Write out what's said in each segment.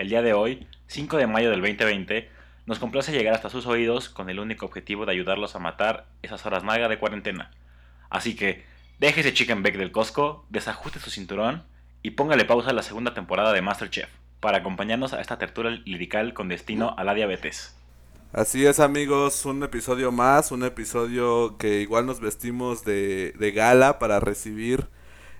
El día de hoy, 5 de mayo del 2020, nos complace llegar hasta sus oídos con el único objetivo de ayudarlos a matar esas horas maga de cuarentena. Así que, deje ese chicken back del Costco, desajuste su cinturón y póngale pausa a la segunda temporada de Masterchef para acompañarnos a esta tertulia lirical con destino a la diabetes. Así es, amigos, un episodio más, un episodio que igual nos vestimos de gala para recibir,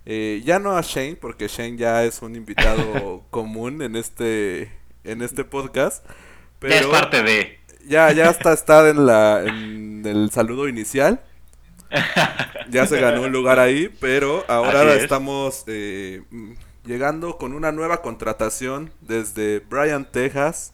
eh, ya no a Shane, porque Shane ya es un invitado común en este, en este podcast, pero Ya es parte de... ya, ya hasta está en, la, en el saludo inicial, ya se ganó un lugar ahí, pero ahora es. estamos eh, mm, llegando con una nueva contratación desde Bryan, Texas.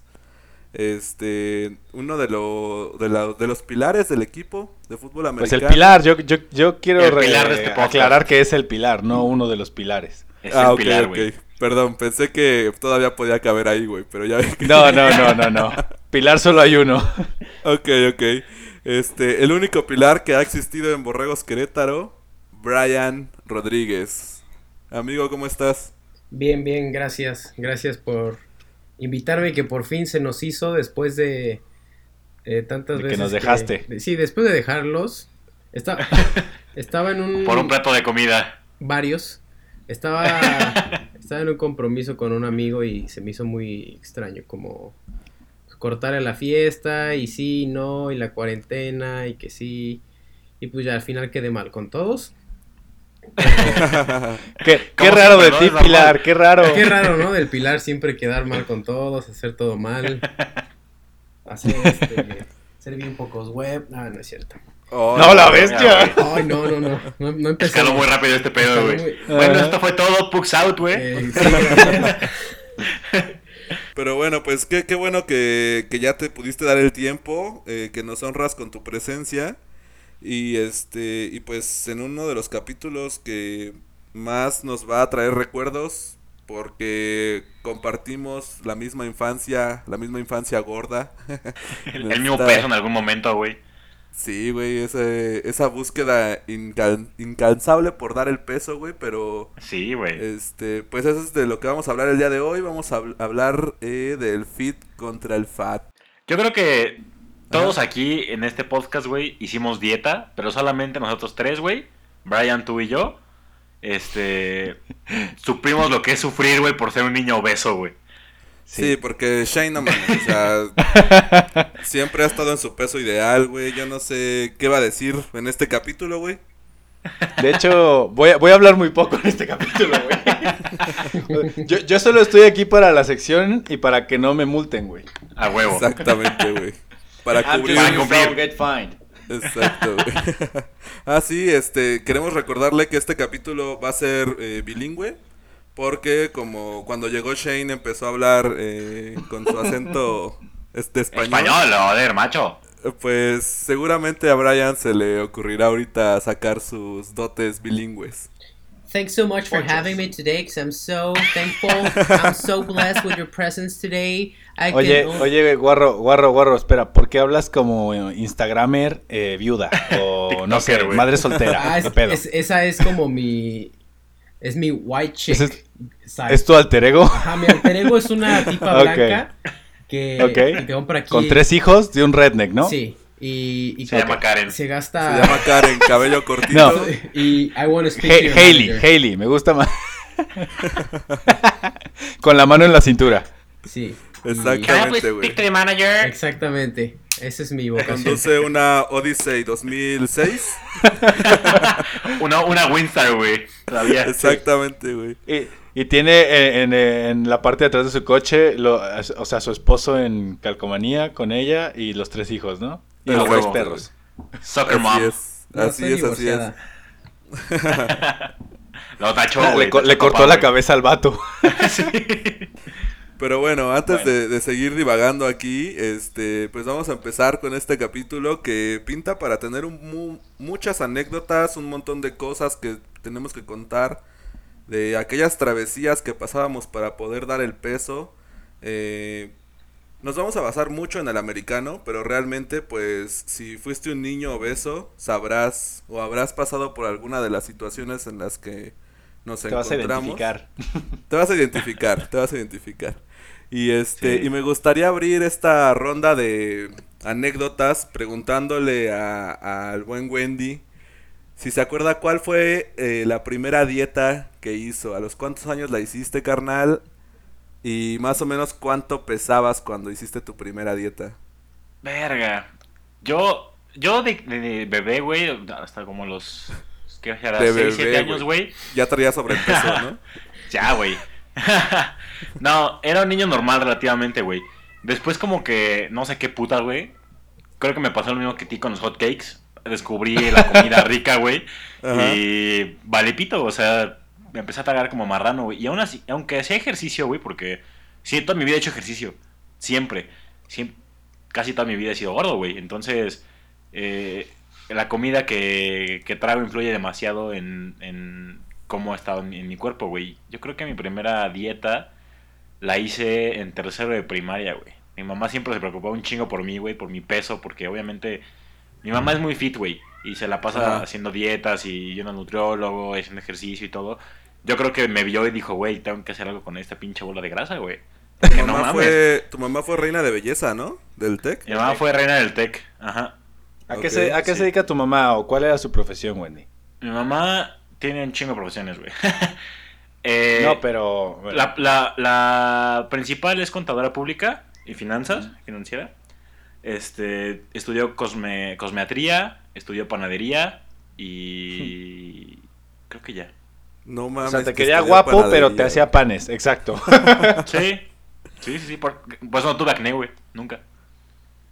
Este, uno de, lo- de, la- de los pilares del equipo de fútbol Pues americano. el pilar, yo, yo, yo quiero este aclarar que es el pilar, no uno de los pilares. Es ah, el ok, pilar, ok. güey. Perdón, pensé que todavía podía caber ahí, güey, pero ya vi que... No, no, no, no, no. Pilar solo hay uno. Ok, ok. Este, el único pilar que ha existido en Borregos Querétaro, Brian Rodríguez. Amigo, ¿cómo estás? Bien, bien, gracias. Gracias por invitarme, que por fin se nos hizo después de eh, tantas De que veces. nos dejaste. de- sí, después de dejarlos. Estaba, estaba en un. Por un plato de comida. Varios. Estaba, estaba en un compromiso con un amigo y se me hizo muy extraño, como cortar a la fiesta y sí, no, y la cuarentena y que sí. Y pues ya al final quedé mal con todos. Qué, ¿Cómo qué raro de ti. Pilar, qué raro. Qué raro, ¿no? Del Pilar siempre quedar mal con todos, hacer todo mal. Hacer, este, ser bien pocos web. Ah, no es cierto. Oh, No, la bestia. Ay, no, no, no. No, no empecé. Escaló muy rápido este pedo, güey. muy- Bueno, Ah. esto fue todo. Pugs out, güey. Eh, sí. Pero bueno, pues qué, qué bueno que, que ya te pudiste dar el tiempo, eh, que nos honras con tu presencia. Y este, y pues en uno de los capítulos que más nos va a traer recuerdos, porque compartimos la misma infancia, la misma infancia gorda. el, el mismo peso en algún momento, güey. Sí, güey, ese- esa búsqueda incal- incansable por dar el peso, güey, pero Sí, güey. este, pues eso es de lo que vamos a hablar el día de hoy. Vamos a habl- hablar eh, del fit contra el fat. Yo creo que todos aquí en este podcast, güey, hicimos dieta, pero solamente nosotros tres, güey. Brian, tú y yo. Este. suprimos lo que es sufrir, güey, por ser un niño obeso, güey. Sí, porque Shane, no mames, o sea, siempre ha estado en su peso ideal, güey. Yo no sé qué va a decir en este capítulo, güey. De hecho, voy a, voy a hablar muy poco en este capítulo, güey. Yo, yo solo estoy aquí para la sección y para que no me multen, güey. A huevo. Exactamente, güey. Para cubrir. Para cumplir. Exacto, güey. ah, sí, este, queremos recordarle que este capítulo va a ser eh, bilingüe. Porque como cuando llegó Shane empezó a hablar eh, con su acento este español, Español, joder, macho. pues seguramente a Brian se le ocurrirá ahorita sacar sus dotes bilingües. Thanks so much for Muchos. having me today, because I'm so thankful. I'm so blessed with your presence today. I Oye, can- oye, guarro, guarro, guarro, espera, ¿por qué hablas como eh, Instagramer eh, viuda? O no sé, madre soltera. Ah, ¿qué es- pedo? es- esa es como mi. Es mi white chick. ¿Ese es- side. ¿Es tu alter ego? Ajá, mi alter ego es una tipa blanca que, Ok. que compra aquí. Con tres hijos de un redneck, ¿no? Sí. Y, y Se llama Karen. se Se gasta. llama Karen, cabello cortito. No. Y I want to speak Ha- to your Hailey, manager. Me gusta más. Con la mano en la cintura. Sí. Exactamente, güey. the manager? Exactamente. Esa es mi vocación. Conduce una Odyssey 2006. Una, una Winstar, güey. Todavía. Exactamente, güey. Y, y tiene eh, en, en la parte de atrás de su coche, lo- o sea, su esposo en calcomanía con ella y los tres hijos, ¿no? Y los huevo. perros. Soccer Así mom. es. No, Así es, así es. Lo tachó, Ah, güey. le, co- le cortó papá, la güey. cabeza al vato. Sí. Pero bueno, antes Bueno. De, de seguir divagando aquí, este, pues vamos a empezar con este capítulo que pinta para tener un mu- muchas anécdotas, un montón de cosas que tenemos que contar, de aquellas travesías que pasábamos para poder dar el peso. Eh, nos vamos a basar mucho en el americano, pero realmente, pues, si fuiste un niño obeso, sabrás o habrás pasado por alguna de las situaciones en las que nos Te vas a encontramos. identificar. Te vas a identificar, te vas a identificar. Y este, Sí. y me gustaría abrir esta ronda de anécdotas preguntándole a- al buen Wendy si se acuerda cuál fue eh, la primera dieta que hizo, a los cuántos años la hiciste, carnal, y más o menos cuánto pesabas cuando hiciste tu primera dieta. Verga. Yo, yo de, de- de bebé, güey, hasta como los. ¿Qué? De 6, 7 bebé, años, güey. Ya traía sobrepeso, ¿no? Ya, güey. no, era un niño normal relativamente, güey. Después como que, no sé qué puta, güey. Creo que me pasó lo mismo que ti con los hot cakes. Descubrí la comida rica, güey. Y vale pito, o sea, me empecé a tragar como marrano, güey. Y aún así, aunque hacía ejercicio, güey, porque sí, toda mi vida he hecho ejercicio. Siempre. Siem- casi toda mi vida he sido gordo, güey. Entonces, eh, la comida que, que trago influye demasiado en, en cómo ha estado en, mi- en mi cuerpo, güey. Yo creo que mi primera dieta la hice en tercero de primaria, güey. Mi mamá siempre se preocupaba un chingo por mí, güey, por mi peso, porque obviamente mi mamá es muy fit, güey, y se la pasa Ajá. haciendo dietas y yendo al nutriólogo, haciendo ejercicio y todo. Yo creo que me vio y dijo, güey, tengo que hacer algo con esta pinche bola de grasa, güey. Tu no mamá, mames. fue, tu mamá fue reina de belleza, ¿no? Del TEC. Mi mamá fue reina del TEC, ajá. ¿A qué, se, a qué sí. se dedica tu mamá o cuál era su profesión, Wendy? Mi mamá tiene un chingo de profesiones, güey. Eh, no, pero... bueno. La, la, la principal es contadora pública y finanzas, financiera. Este, estudió cosme, cosmetría, estudió panadería y creo que ya. No o mames. sea, te que quería guapo, pero te hacía panes, exacto. Sí, sí, sí, sí, por, pues no tuve acné, güey, nunca.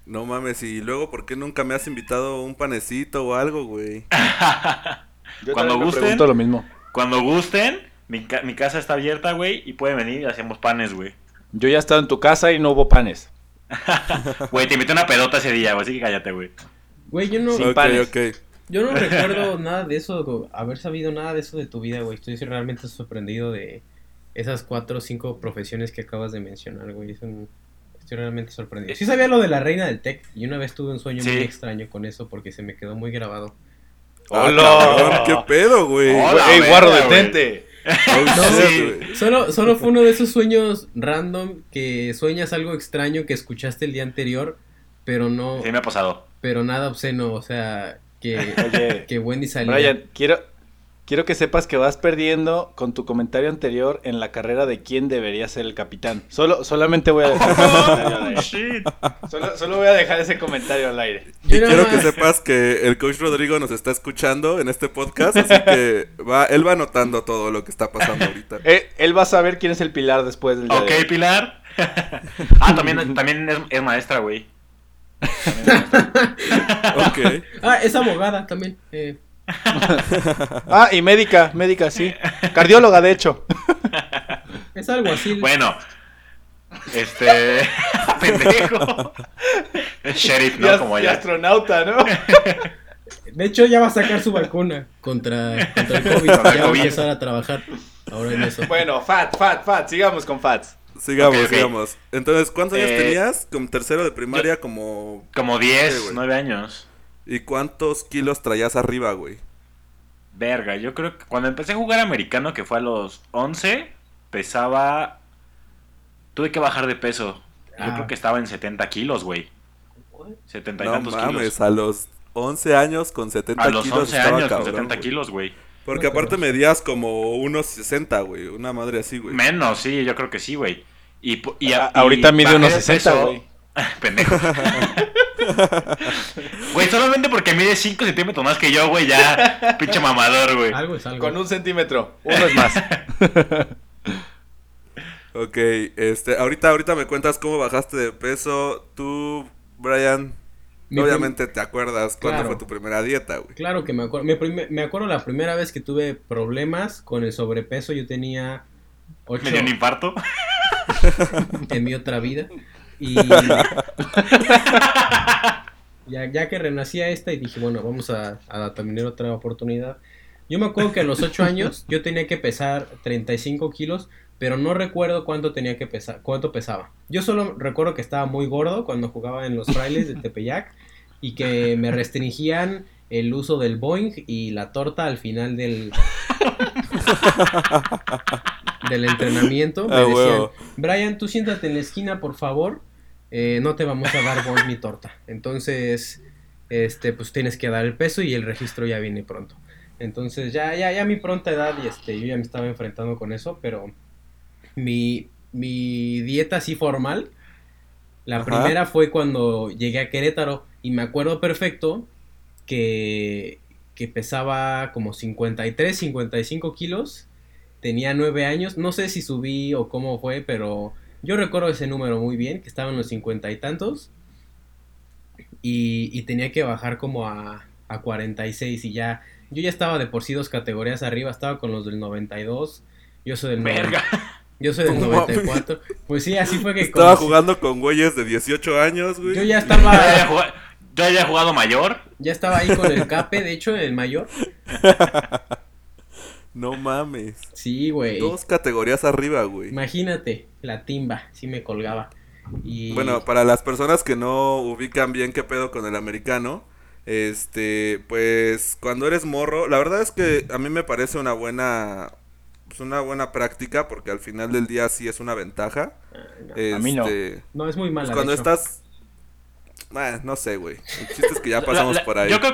No mames, y luego, ¿por qué nunca me has invitado un panecito o algo, güey? Yo Cuando gusten. pregunto lo mismo. Cuando gusten, mi, ca- mi casa está abierta, güey, y pueden venir y hacemos panes, güey. Yo ya estaba en tu casa y no hubo panes. Güey, te invité a una pedota ese día, güey, así que cállate, güey. Güey, yo no, Sin panes. Yo no recuerdo nada de eso, haber sabido nada de eso de tu vida, güey. Estoy realmente sorprendido de esas cuatro o cinco profesiones que acabas de mencionar, güey. Es un- Estoy realmente sorprendido. Sí sabía lo de la reina del tech y una vez tuve un sueño Sí. muy extraño con eso porque se me quedó muy grabado. Ah, ¡Hola! ¿Qué pedo, güey? Hola. ¡Ey, guarro, detente! Oh, No, sí. Solo, solo fue uno de esos sueños random que sueñas algo extraño que escuchaste el día anterior, pero no, Sí me ha pasado. pero nada obsceno, o sea, que, Oye, que Wendy salía. Brian, quiero, quiero que sepas que vas perdiendo con tu comentario anterior en la carrera de quién debería ser el capitán. Solo, solamente voy a dejar ese comentario al aire. shit. Solo, solo voy a dejar ese comentario al aire. Y quiero que sepas que el coach Rodrigo nos está escuchando en este podcast, así que va, él va notando todo lo que está pasando ahorita. Eh, él va a saber quién es el pilar después del día Ok, de hoy. Pilar. ah, también, también es, es maestra, güey. Ah, es abogada también. eh. Ah, y médica, médica, sí. Cardióloga, de hecho. es algo así. Bueno, este. pendejo. Es sheriff, ¿no? Como y ya. astronauta, ¿no? De hecho, ya va a sacar su vacuna contra, contra el COVID. Contra el va a empezar a trabajar ahora en eso. Bueno, Fat, Fat, Fat, sigamos con Fats. Sigamos, Ok, ok. sigamos. Entonces, ¿cuántos años Eh, tenías? Como tercero de primaria, como... Como Sí, 10, güey. 9 años. ¿Y cuántos kilos traías arriba, güey? Verga, yo creo que cuando empecé a jugar americano, que fue a los 11, pesaba. Tuve que bajar de peso. Yo Ah. creo que estaba en 70 kilos, güey. 70 y No tantos mames, kilos. a los 11 años con 70 A los kilos 11 estaba años con cabrón, 70 güey. kilos, güey. Porque No, aparte medías como unos 60, güey. Una madre así, güey. Menos, sí, yo creo que sí, güey. Y, po- y, A- y ahorita mide unos de 60, peso- güey. Pendejo. Güey, solamente porque mide 5 centímetros más que yo, güey, ya. Pinche mamador, güey. Algo es algo. Con un centímetro. Uno es más. Ok, este, ahorita, ahorita me cuentas cómo bajaste de peso. Tú, Brian, Mi obviamente te acuerdas cuándo Claro. fue tu primera dieta, güey. Claro que me acuerdo. Me, me acuerdo la primera vez que tuve problemas con el sobrepeso. Yo tenía 8, Me dio un infarto. en mi otra vida. Y ya, ya que renací a esta y dije, bueno, vamos a, a tener otra oportunidad. Yo me acuerdo que a los 8 años yo tenía que pesar 35 kilos, pero no recuerdo cuánto tenía que pesar, cuánto pesaba. Yo solo recuerdo que estaba muy gordo cuando jugaba en los frailes de Tepeyac y que me restringían el uso del Boeing y la torta al final del del entrenamiento. Me Ah, decían, huevo. Brian, tú siéntate en la esquina, por favor. eh, no te vamos a dar Boeing ni torta. Entonces, este, pues tienes que dar el peso y el registro ya viene pronto. Entonces, ya, ya, ya a mi pronta edad, y este, yo ya me estaba enfrentando con eso, pero mi, mi dieta así formal, la Ajá. primera fue cuando llegué a Querétaro y me acuerdo perfecto que, que pesaba como 53, 55 kilos, tenía 9 años, no sé si subí o cómo fue, pero yo recuerdo ese número muy bien, que estaba en los 50 y tantos, y, y tenía que bajar como a, a 46 y ya, yo ya estaba de por sí dos categorías arriba, estaba con los del 92, yo soy del Verga. yo soy del No mames. 94. Pues sí, así fue que Estaba conocí- jugando con güeyes de 18 años, güey. Yo ya estaba yo ya había jugado mayor. ya estaba ahí con el cape, de hecho, el mayor. No mames. Sí, güey. Dos categorías arriba, güey. Imagínate, la timba, sí me colgaba. Y Bueno, para las personas que no ubican bien qué pedo con el americano, este, pues cuando eres morro, la verdad es que a mí me parece una buena, pues una buena práctica porque al final del día sí es una ventaja. A mí no. Este, no es muy pues, mala. de cuando hecho. estás, No sé, güey. El chiste es que ya La- pasamos la- por ahí. Yo creo,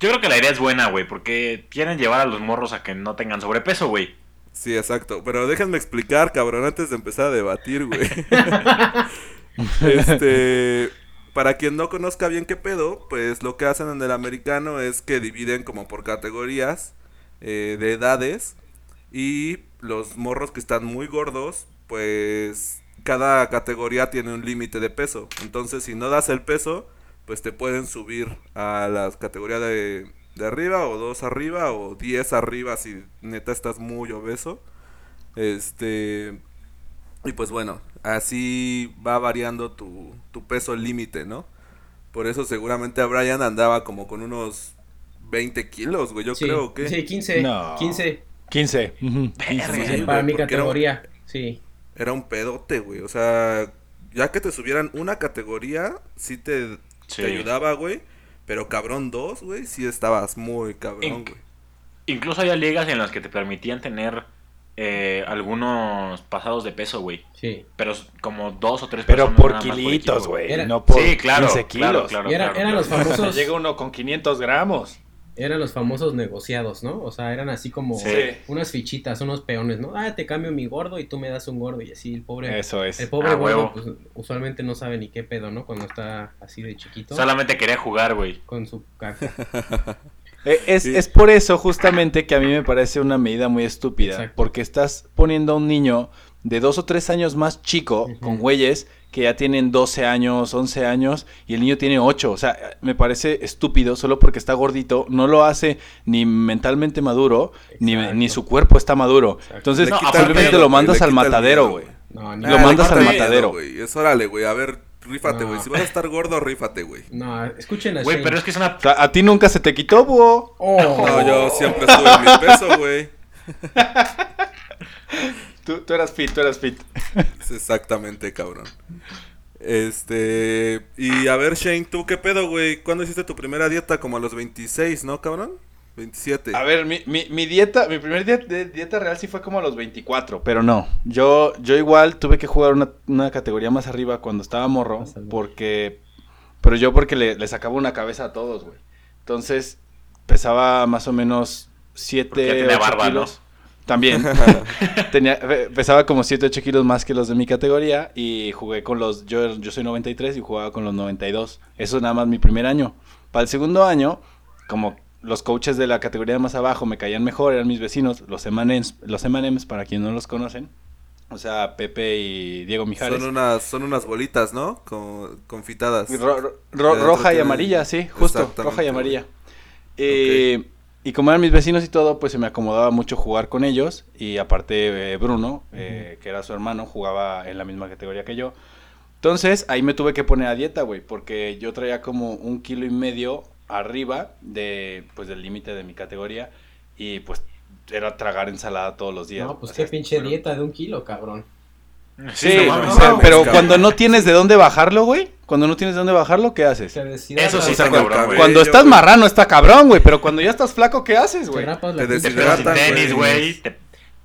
yo creo que la idea es buena, güey, porque quieren llevar a los morros a que no tengan sobrepeso, güey. Sí, exacto. Pero déjenme explicar, cabrón, antes de empezar a debatir, güey. este. Para quien no conozca bien qué pedo, pues lo que hacen en el americano es que dividen como por categorías eh, de edades. Y los morros que están muy gordos, pues cada categoría tiene un límite de peso. Entonces, si no das el peso, pues te pueden subir a las categorías de, de arriba o dos arriba o 10 arriba si neta estás muy obeso. Este y pues bueno, así va variando tu, tu peso límite, ¿no? Por eso seguramente a Brian andaba como con unos 20 kilos, güey, yo sí, creo que... Sí, 15. No. 15. 15. ujú. Verga. sí, Sí, para güey, mi era categoría. Sí. Era un pedote, güey. O sea, ya que te subieran una categoría, sí te, Sí. te ayudaba, güey. Pero cabrón dos, güey, sí estabas muy cabrón, In- güey. Incluso había ligas en las que te permitían tener eh, algunos pasados de peso, güey. Sí. Pero como dos o tres Pero personas por kilitos, güey. Era- No por Sí, claro, 15 claro, kilos. claro. Y era- eran los famosos. llega uno con 500 gramos. Eran los famosos negociados, ¿no? O sea, eran así como Sí. unas fichitas, unos peones, ¿no? Ah, te cambio mi gordo y tú me das un gordo y así el pobre. Eso es. El pobre Ah, gordo, huevo. pues, usualmente no sabe ni qué pedo, ¿no? Cuando está así de chiquito. Solamente quería jugar, güey. Con su caja. Eh, Es, Sí. es por eso justamente que a mí me parece una medida muy estúpida. Exacto. Porque estás poniendo a un niño de dos o tres años más chico con güeyes que ya tienen 12 años, 11 años y el niño tiene 8. O sea, me parece estúpido solo porque está gordito. No lo hace ni mentalmente maduro, ni, ni su cuerpo está maduro. Exacto. Entonces No, lo mandas al matadero, güey. No, Lo mandas al matadero. güey. Es órale, güey. A ver, rífate, No. güey. Si vas a estar gordo, rífate, güey. No, escuchen a Güey, pero es que es una... O sea, a ti nunca se te quitó, búho. Oh. No, yo siempre estuve en mi peso, güey. Tú, tú eras fit, tú eras fit. Es Exactamente, cabrón. Este. Y a ver, Shane, ¿tú qué pedo, güey? ¿Cuándo hiciste tu primera dieta? Como a los 26, ¿no, cabrón? 27. A ver, mi, mi, mi dieta, mi primer de dieta real sí fue como a los 24, pero no. Yo, yo igual tuve que jugar una, una categoría más arriba cuando estaba morro, porque, pero yo porque le, le sacaba una cabeza a todos, güey. Entonces, pesaba más o menos Porque ya 7, tenía 8 barba, ¿no? También. Tenía, pe- pesaba como 7, 8 kilos más que los de mi categoría y jugué con los, yo, yo soy 93 y jugaba con los 92. Eso es nada más mi primer año. Para el segundo año, como los coaches de la categoría más abajo me caían mejor, eran mis vecinos, los M&M's, los M&M's para quien no los conocen. O sea, Pepe y Diego Mijares. Son unas, son unas bolitas, ¿no? Con, confitadas. Ro- ro- ro- Que roja y amarilla, sí, justo, roja y amarilla. Eh, Y como eran mis vecinos y todo, pues se me acomodaba mucho jugar con ellos. Y aparte eh, Bruno, eh, que era su hermano, jugaba en la misma categoría que yo. Entonces ahí me tuve que poner a dieta, güey, porque yo traía como un kilo y medio arriba de, pues, del límite de mi categoría. Y pues era tragar ensalada todos los días. No, pues O qué pinche pero- dieta de un kilo, cabrón. Sí, no no, pero cuando no tienes de dónde bajarlo, güey, cuando no tienes de dónde bajarlo, ¿qué haces? Eso sí está cabrón, güey. Cuando yo, estás marrano está cabrón, güey, pero cuando ya estás flaco, ¿qué haces, güey? Te deshidratan, tenis, güey. Te,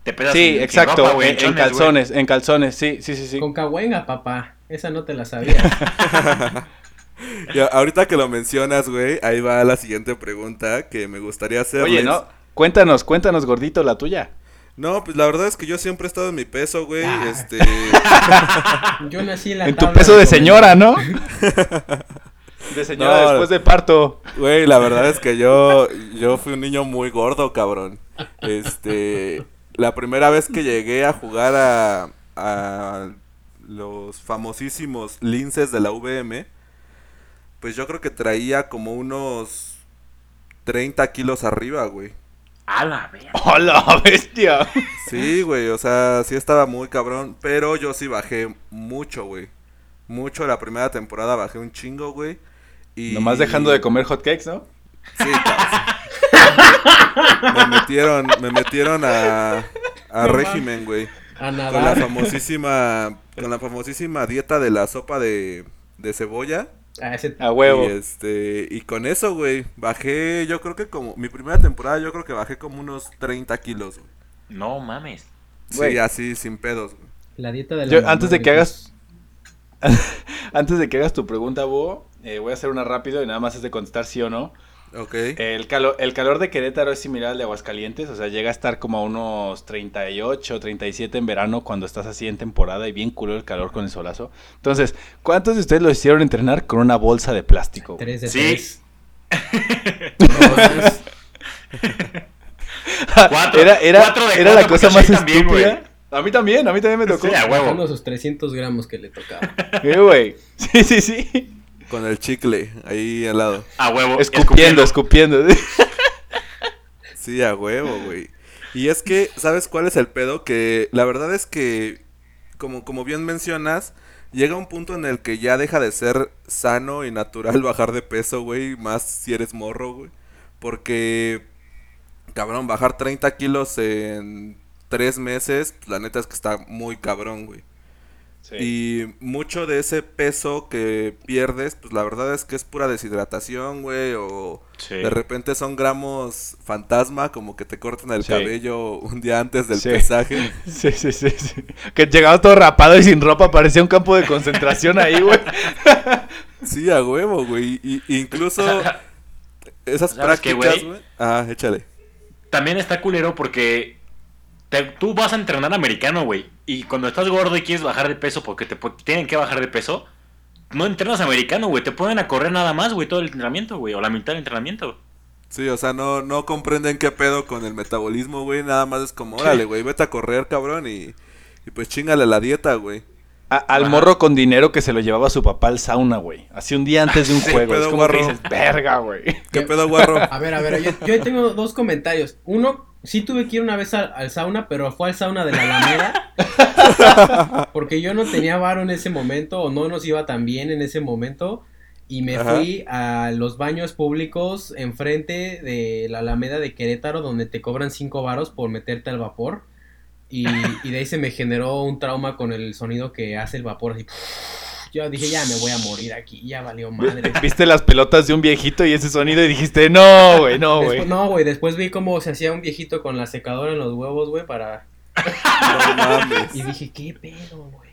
te pegas Sí, sin- sin exacto, ropa, güey, en, en chones, güey. calzones, en calzones, sí, sí, sí, sí. Con cahuenga, papá. Esa no te la sabía. Ahorita que lo mencionas, güey, ahí va la siguiente pregunta que me gustaría hacerles. Oye, no, cuéntanos, cuéntanos, gordito, la tuya. No, pues la verdad es que yo siempre he estado en mi peso, güey. Ah. Este. Yo nací en la En tu tabla peso de señora, ¿no? De señora No, después de parto. Güey, la verdad es que yo, yo fui un niño muy gordo, cabrón. Este, la primera vez que llegué a jugar a, a los famosísimos linces de la VM, pues yo creo que traía como unos 30 kilos arriba, güey. A la verga. ¡Hola, bestia! Sí, güey, o sea, sí estaba muy cabrón, pero yo sí bajé mucho, güey. Mucho la primera temporada bajé un chingo, güey. Y... Nomás dejando de comer hotcakes, ¿no? Sí. Me metieron, me metieron a, a No régimen, güey. A Con la famosísima, con la famosísima dieta de la sopa de, de cebolla. A ese- A huevo. Y este, y con eso, güey, bajé, yo creo que como, mi primera temporada yo creo que bajé como unos 30 kilos, güey. No mames. Sí, Güey. así, sin pedos, güey. La dieta de la Yo, mamá antes de que hagas. antes de que hagas tu pregunta, Búho, eh, voy a hacer una rápido y nada más es de contestar sí o no. Ok. El, calor, el calor de Querétaro es similar al de Aguascalientes, o sea, llega a estar como a unos 38, 37 en verano cuando estás así en temporada y bien culo el calor con el solazo. Entonces, ¿cuántos de ustedes lo hicieron entrenar con una bolsa de plástico? Tres de Sí. tres. Cuatro- era era, cuatro de era la cosa más sí también, estúpida. a mí también, a mí también me tocó. Sí, a huevo. Sus 300 gramos que le tocaba. Eh, güey. Sí, sí, sí. Con el chicle ahí al lado. A huevo. Escupiendo, escupiendo. Sí, a huevo, güey. Y es que, ¿sabes cuál es el pedo? Que la verdad es que, como, como bien mencionas, llega un punto en el que ya deja de ser sano y natural bajar de peso, güey. Más si eres morro, güey. Porque, cabrón, bajar 30 kilos en tres meses, la neta es que está muy cabrón, güey. Sí. Y mucho de ese peso que pierdes, pues la verdad es que es pura deshidratación, güey, o Sí. de repente son gramos fantasma, como que te cortan el Sí. cabello un día antes del Sí. pesaje. Sí, sí, sí, sí. Que llegaba todo rapado y sin ropa, parecía un campo de concentración ahí, güey. Sí, a huevo, güey. Y, incluso esas ¿Sabes qué, prácticas, güey. Ah, échale. También está culero porque te- tú vas a entrenar americano, güey. Y cuando estás gordo y quieres bajar de peso porque te tienen que bajar de peso, no entrenas americano, güey. Te ponen a correr nada más, güey, todo el entrenamiento, güey. O la mitad del entrenamiento. Sí, o sea, no, no comprenden qué pedo con el metabolismo, güey. Nada más es como, órale, güey, vete a correr, cabrón, y, y pues chingale la dieta, güey. A- al Ajá. morro con dinero que se lo llevaba su papá al sauna, güey. Así un día antes de un Sí, juego. pedo Es como que guarro. dices, verga, güey. ¿Qué pedo, guarro? A ver, a ver, yo, tengo dos comentarios. Uno, sí tuve que ir una vez al, al sauna, pero fue al sauna de la Alameda. Porque yo no tenía varo en ese momento, o no nos iba tan bien en ese momento. Y me Ajá. fui a los baños públicos enfrente de la Alameda de Querétaro, donde te cobran cinco varos por meterte al vapor. Y, y de ahí se me generó un trauma con el sonido que hace el vapor. Así, yo dije, ya me voy a morir aquí, ya valió madre. Viste las pelotas de un viejito y ese sonido y dijiste, no, güey, no, güey. no, güey, después vi cómo se hacía un viejito con la secadora en los huevos, güey, para... No mames. Y dije, ¿qué pedo, güey?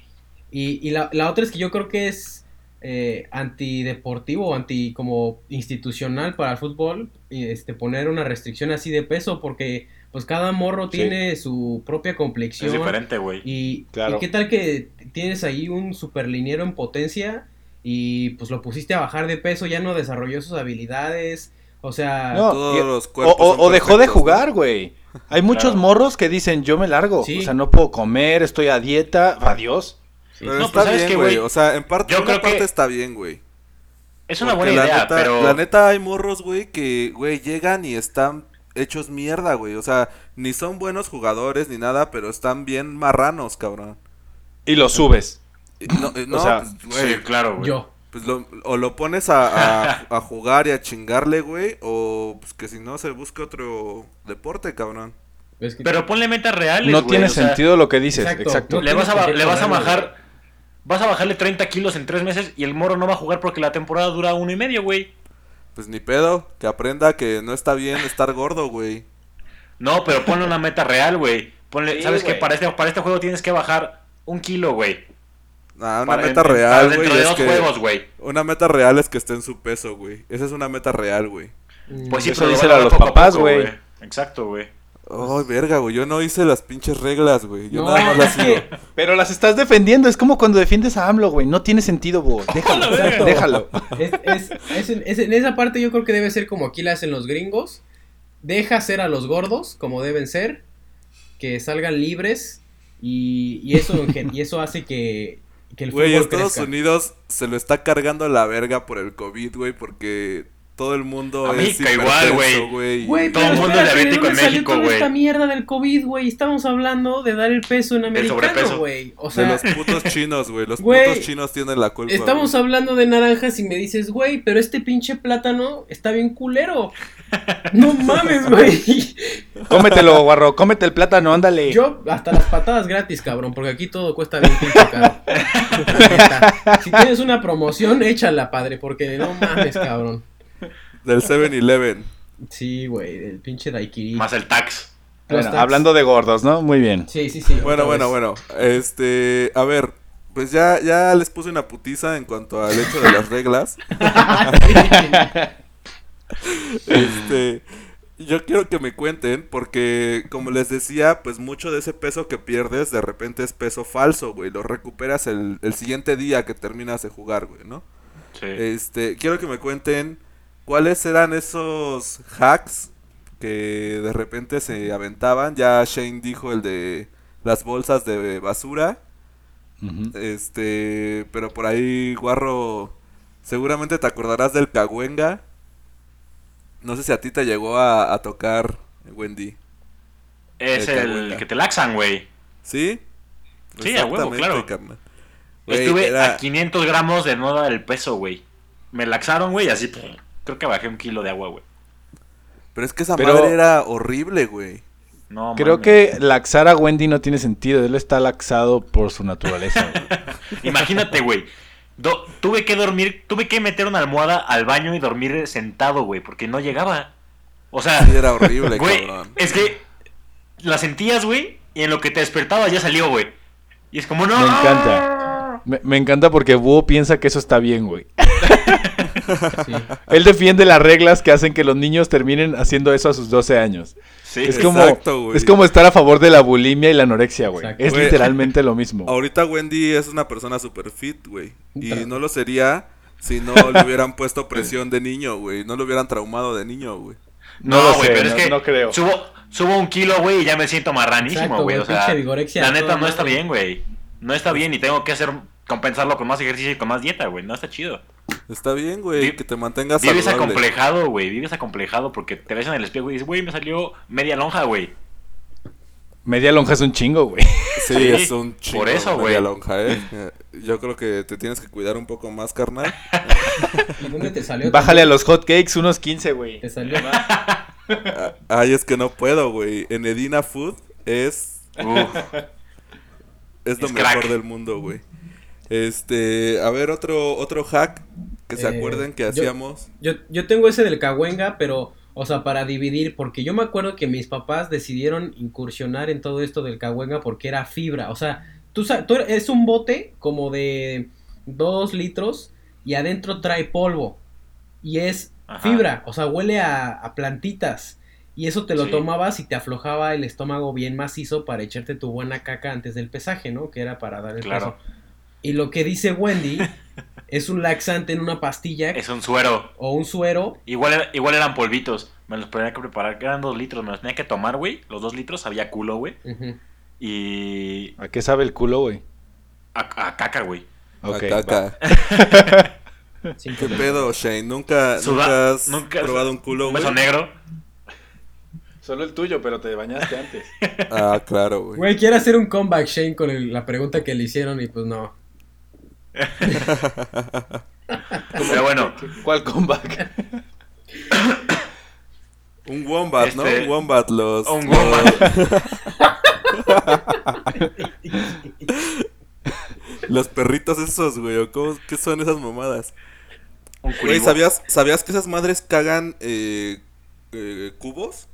Y, y la, la otra es que yo creo que es eh, antideportivo anti como institucional para el fútbol y, este, poner una restricción así de peso porque pues cada morro Sí. tiene su propia Es complexión. diferente, güey. Y, Claro. y qué tal que tienes ahí un superliniero en potencia y pues lo pusiste a bajar de peso, ya no desarrolló sus habilidades, o sea... No, Todos y- los O, cuerpos o- dejó de jugar, güey. Hay muchos morros que dicen, yo me largo. Sí. O sea, no puedo comer, estoy a dieta. Adiós. sí. Pero No, está pues, ¿sabes bien, qué, güey. O sea, en parte, Yo una creo que- parte está bien, güey. Es una Porque buena la idea, neta- pero... La neta hay morros, güey, que, güey, llegan y están hechos mierda, güey. O sea, ni son buenos jugadores ni nada, pero están bien marranos, cabrón. Y lo subes. No, no, sea, pues, güey, Sí, claro, güey. Yo. pues lo- o lo pones a, a- a jugar y a chingarle, güey, o pues que si no se busque otro deporte, cabrón. Es que- Pero ponle metas reales, No güey, tiene o sea, sentido lo que dices. Exacto. Exacto. No Le vas, a, le vas a bajar. Vas a bajarle 30 kilos en 3 meses y el moro no va a jugar porque la temporada dura uno y medio, güey. Pues ni pedo, que aprenda que no está bien estar gordo, güey. No, pero ponle una meta real, güey. Ponle, Sí, ¿sabes qué? Para este, para este juego tienes que bajar un kilo, güey. Ah, una Para- meta en- real, dentro güey, de dos que juegos, güey. una meta real es que esté en su peso, güey. Esa es una meta real, güey. Mm, Pues sí, Eso pero díselo a los papás, güey. Exacto, güey. Ay, verga, güey, yo no hice las pinches reglas, güey. Yo No, nada más las que- Pero las estás defendiendo. Es como cuando defiendes a AMLO, güey. No tiene sentido, güey. Déjalo. Déjalo. Es, es- es en, es en esa parte yo creo que debe ser como aquí le hacen los gringos. Deja ser a los gordos como deben ser. Que salgan libres. Y, y eso, y eso hace que, que el Güey, Estados crezca. Unidos se lo está cargando la verga por el COVID, güey, porque todo el mundo A es México igual, güey. Todo el mundo es ¿de diabético dónde en salió México, toda güey. esta mierda del COVID, güey? Estamos hablando de dar el peso en americano, güey. O De sea, los putos chinos, güey. Los putos chinos tienen la culpa. estamos hablando de naranjas y me dices, güey, pero este pinche plátano está bien culero. No mames, güey. Cómetelo, guarro. Cómete el plátano, ándale. Yo, hasta las patadas gratis, cabrón, porque aquí todo cuesta bien pinche caro. Si tienes una promoción, échala, padre, porque no mames, cabrón. Del 7-Eleven. Sí, güey, el pinche daiquiri. Más el tax. Bueno, tax. hablando de gordos, ¿no? Muy bien. Sí, sí, sí. Bueno, bueno, vez. bueno. Este, a ver, pues ya, ya les puse una putiza en cuanto al hecho de las reglas. Este, yo quiero que me cuenten, porque como les decía, pues mucho de ese peso que pierdes de repente es peso falso, güey. Lo recuperas el, el siguiente día que terminas de jugar, güey, ¿no? Sí. Este, quiero que me cuenten cuáles eran esos hacks que de repente se aventaban. Ya Shane dijo el de las bolsas de basura. Este, pero por ahí, Guarro, seguramente te acordarás del Cahuenga. No sé si a ti te llegó a, a tocar, Wendy. es el que te laxan, güey. ¿Sí? Sí, a huevo, claro. Estuve era- a 500 gramos de no dar el peso, güey. Me laxaron, güey, y así. Creo que bajé un kilo de agua, güey. Pero es que esa Pero- madre era horrible, güey. No, Creo mames. que laxar a Wendy no tiene sentido. Él está laxado por su naturaleza. güey. Imagínate, güey. Do- tuve que dormir, tuve que meter una almohada al baño y dormir sentado, güey, porque no llegaba. O sea, Sí, era horrible, güey, cabrón. es que la sentías, güey, y en lo que te despertaba ya salió, güey. Y es como, no. Me encanta. Me, me encanta porque Búho piensa que eso está bien, güey. Sí. Él defiende las reglas que hacen que los niños terminen haciendo eso a sus 12 años. Sí, Es como, Exacto, güey. es como estar a favor de la bulimia y la anorexia, güey. Exacto. Es Güey. literalmente lo mismo. Ahorita Wendy es una persona super fit, güey. Y no lo sería si no le hubieran puesto presión de niño, güey. No lo hubieran traumado de niño, güey. No No, lo güey, sé, pero no- es que no creo. Subo, subo un kilo, güey, y ya me siento marranísimo, Exacto, güey. O sea, la neta no está bien, güey. No está bien y tengo que hacer compensarlo con más ejercicio y con más dieta, güey. No está chido. Está bien, güey, que te mantengas Vives saludable. acomplejado, güey. Vives acomplejado porque te ves en el espejo y dices, güey, me salió media lonja, güey. Media lonja es un chingo, güey. Sí, Sí, es un chingo. por eso, media güey. lonja, ¿eh? Eh, Yo creo que te tienes que cuidar un poco más, carnal. ¿Y dónde te salió? Bájale a los hot cakes unos 15, güey. Te salió. Ah, Ay, es que no puedo, güey. En Edina Food es Uf. es lo Es mejor crack. del mundo, güey. Este, a ver otro otro hack que se Eh, acuerden que hacíamos. Yo, yo tengo ese del Cahuenga, pero, o sea, para dividir, porque yo me acuerdo que mis papás decidieron incursionar en todo esto del Cahuenga porque era fibra. O sea, tú, es un bote como de dos litros y adentro trae polvo. Y es Ajá. fibra, o sea, huele a, a plantitas. Y eso te lo Sí. tomabas y te aflojaba el estómago bien macizo para echarte tu buena caca antes del pesaje, ¿no? Que era para dar el Claro. peso. Y lo que dice Wendy es un laxante en una pastilla Es un suero. o un suero. Igual, igual eran polvitos. Me los tenía que preparar. que Eran dos litros. Me los tenía que tomar, güey. Los dos litros había culo, güey. Y. ¿A qué sabe el culo, güey? A, a caca, güey. Acá. Cinco ¿Qué pedo, Shane? ¿Nunca, Suda- nunca has nunca- probado un culo, Un güey? beso negro. Solo el tuyo, pero te bañaste antes. Ah, claro, güey. Güey, quiere hacer un comeback Shane con el- la pregunta que le hicieron y pues no. Pero bueno, ¿Cuál comeback? Un wombat, ¿no? Este- Un wombat, los... un los- wombat. Los perritos esos, güey. ¿o cómo- ¿Qué son esas mamadas? un Güey, curibo. ¿sabías, ¿sabías que esas madres cagan eh, eh, cubos?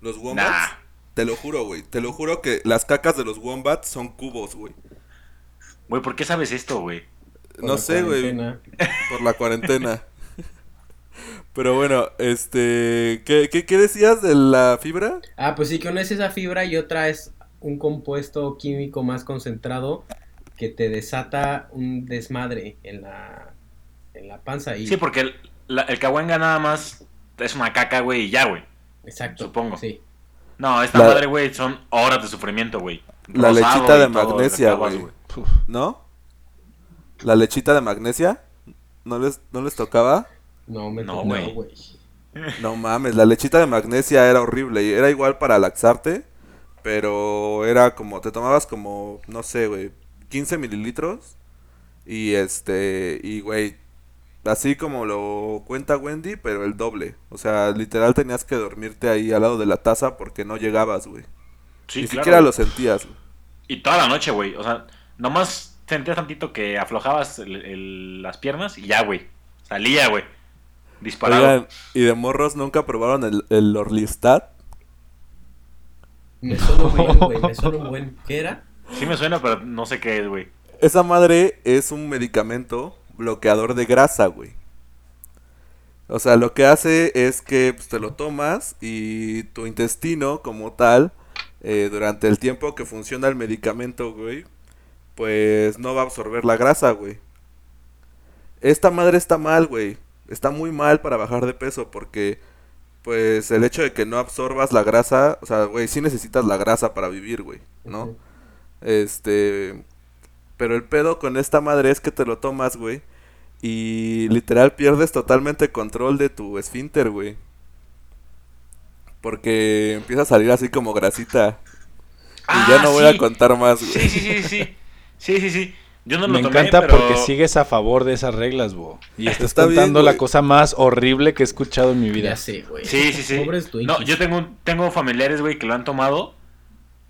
Los wombats. Nah. Te lo juro, güey. Te lo juro que las cacas de los wombats son cubos, güey. Güey, ¿por qué sabes esto, güey? No sé, güey. cuarentena. Por la cuarentena. Pero bueno, este... ¿qué, qué, qué decías de la fibra? Ah, pues sí, que una es esa fibra y otra es un compuesto químico más concentrado que te desata un desmadre en la, en la panza. Y... Sí, porque el, la- el cahuenga nada más es una caca, güey, y ya, güey. Exacto. supongo. Sí. No, esta La- madre, güey, son horas de sufrimiento, güey. La lechita de magnesia, acabas, ¿No? ¿La lechita de magnesia? ¿No les, ¿No les tocaba? No, me No, tocó, güey. No mames, la lechita de magnesia era horrible. y Era igual para laxarte, pero era como, te tomabas como, no sé, güey, 15 mililitros. Y este, y güey, así como lo cuenta Wendy, pero el doble. O sea, literal tenías que dormirte ahí al lado de la taza porque no llegabas, güey. Sí, Ni claro, siquiera lo sentías. güey. Y toda la noche, güey. O sea, nomás sentías tantito que aflojabas el- el- las piernas y ya, güey. Salía, güey. Disparado. Oigan, ¿y de morros nunca probaron el, el Orlistat? Me suena un buen, güey. Me suena un buen. ¿Qué era? Sí me suena, pero no sé qué es, güey. Esa madre es un medicamento bloqueador de grasa, güey. O sea, lo que hace es que pues, te lo tomas y tu intestino como tal, eh, durante el tiempo que funciona el medicamento, güey, pues no va a absorber la grasa, güey. Esta madre está mal, güey. Está muy mal para bajar de peso porque, pues, el hecho de que no absorbas la grasa, o sea, güey, sí necesitas la grasa para vivir, güey, ¿no? Este. Pero el pedo con esta madre es que te lo tomas, güey. Y literal pierdes totalmente control de tu esfínter, güey. Porque empieza a salir así como grasita. Y ya Ah, no voy a contar más, güey. Sí, sí, sí, sí. Sí, sí, sí. Yo no Me lo tomé, encanta pero... porque sigues a favor de esas reglas, bo. Y estás Está bien, contando la cosa más horrible que he escuchado en mi vida. Ya sé, güey. Sí, sí, sí. Pobres. No, yo tengo, tengo familiares, güey, que lo han tomado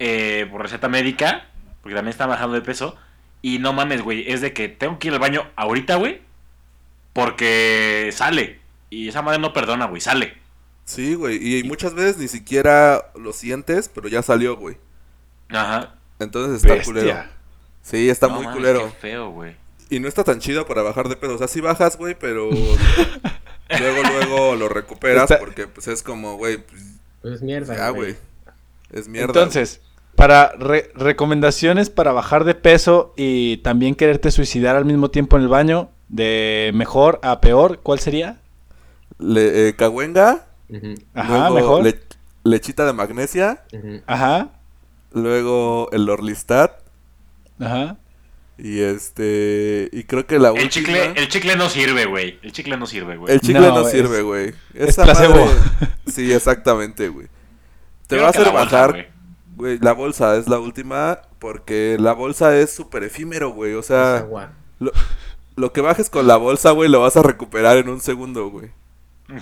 eh, por receta médica, porque también están bajando de peso. Y no mames, güey, es de que tengo que ir al baño ahorita, güey, porque sale. Y esa madre no perdona, güey, sale. Sí, güey. Y muchas veces ni siquiera lo sientes, pero ya salió, güey. Ajá. Entonces está culero. Sí, está No muy mames, culero. Qué feo, güey. Y no está tan chido para bajar de peso. O sea, sí bajas, güey, pero luego, luego lo recuperas Está- porque pues es como, güey, pues, Pues es mierda, ya, güey. Es mierda. Entonces, para re- recomendaciones para bajar de peso y también quererte suicidar al mismo tiempo en el baño, de mejor a peor, ¿cuál sería? Le, eh, cahuenga, Ujú, Ajá, luego mejor. le- lechita de magnesia. Ajá, luego el Orlistat ajá. y este y creo que la El última chicle, el chicle no sirve, güey. El chicle no sirve, güey. el chicle No, no, es- sirve, güey. es Esa placebo. madre- Sí, exactamente, güey. Te Yo va a creo hacer bajar, güey. la bolsa es la última porque la bolsa es súper efímero, güey. O sea, lo, lo que bajes con la bolsa, güey, lo vas a recuperar en un segundo, güey.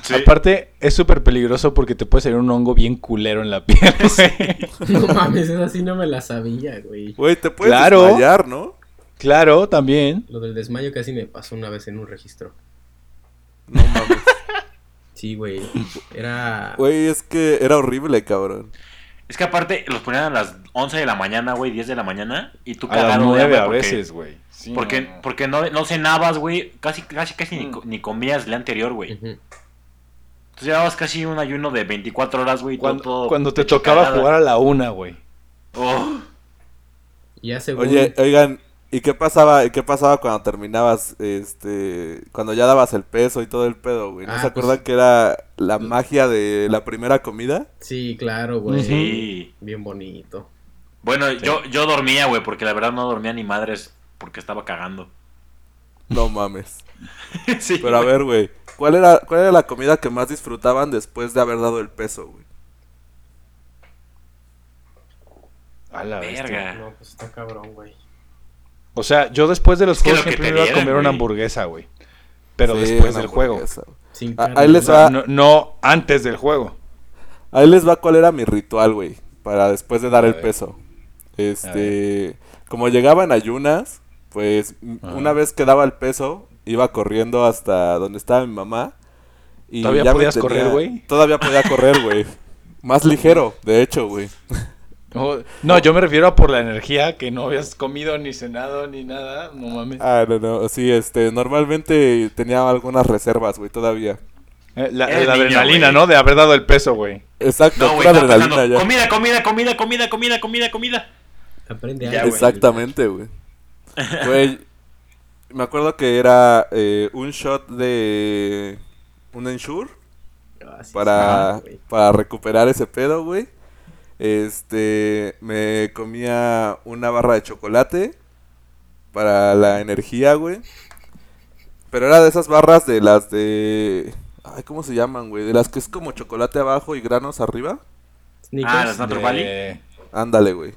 Sí. Aparte, es súper peligroso porque te puede salir un hongo bien culero en la piel, güey. No mames, esa sí no me la sabía, güey. Güey, te puedes Claro. desmayar, ¿no? Claro, también. Lo del desmayo casi me pasó una vez en un registro. No mames. Sí, güey. Era. Güey, es que era horrible, cabrón. Es que aparte los ponían a las 11 de la mañana, güey, 10 de la mañana. Y tú A las cagado de nueve hambre a porque- veces, güey. Sí, Porque, no, no. porque no, no cenabas, güey. Casi, casi, casi ni, Mm. ni comías el día anterior, güey. Ujú. Entonces llevabas casi un ayuno de 24 horas, güey. Cuando, todo cuando te tocaba jugar a la una, güey. Oh, Y ya según. Oye, oigan, ¿y qué pasaba, y qué pasaba cuando terminabas, este, cuando ya dabas el peso y todo el pedo, güey? ¿No Ah, se pues- acuerdan que era la magia de la primera comida? Sí, claro, güey. sí. Bien bonito. Bueno, yo, yo dormía, güey, porque la verdad no dormía ni madres porque estaba cagando. No mames. sí. Pero a ver, güey, ¿Cuál era, ¿Cuál era la comida que más disfrutaban después de haber dado el peso, güey? A la verga. No, pues está cabrón, güey. O sea, yo después de los es juegos que siempre me iba a comer una hamburguesa, güey. Pero después del juego. Sin ah, ahí les va... no, no, antes del juego. Ahí les va cuál era mi ritual, güey. Para después de dar el peso. Este. Como llegaba en ayunas, pues una vez que daba el peso, iba corriendo hasta donde estaba mi mamá. Y ¿Todavía ya podías correr, güey? Todavía podía correr, güey. Más ligero, de hecho, güey. No, no, yo me refiero a por la energía que no habías comido ni cenado ni nada. No mames. Ah, no, no, sí, este, normalmente tenía algunas reservas, güey, todavía. Eh, la Eres la niño, adrenalina. ¿no? De haber dado el peso, güey. Exacto, No, estaba adrenalina ya. comida, comida, comida, comida, comida, comida, comida. Aprende Ya. Exactamente, güey. Güey, me acuerdo que era eh, un shot de un Ensure Ah, sí, para, sí, para recuperar ese pedo, güey. Este, me comía una barra de chocolate para la energía, güey. Pero era de esas barras de las de... Ay, ¿cómo se llaman, güey? De las que es como chocolate abajo y granos arriba. Snickers. Ah, las Natural. De- Ándale, güey.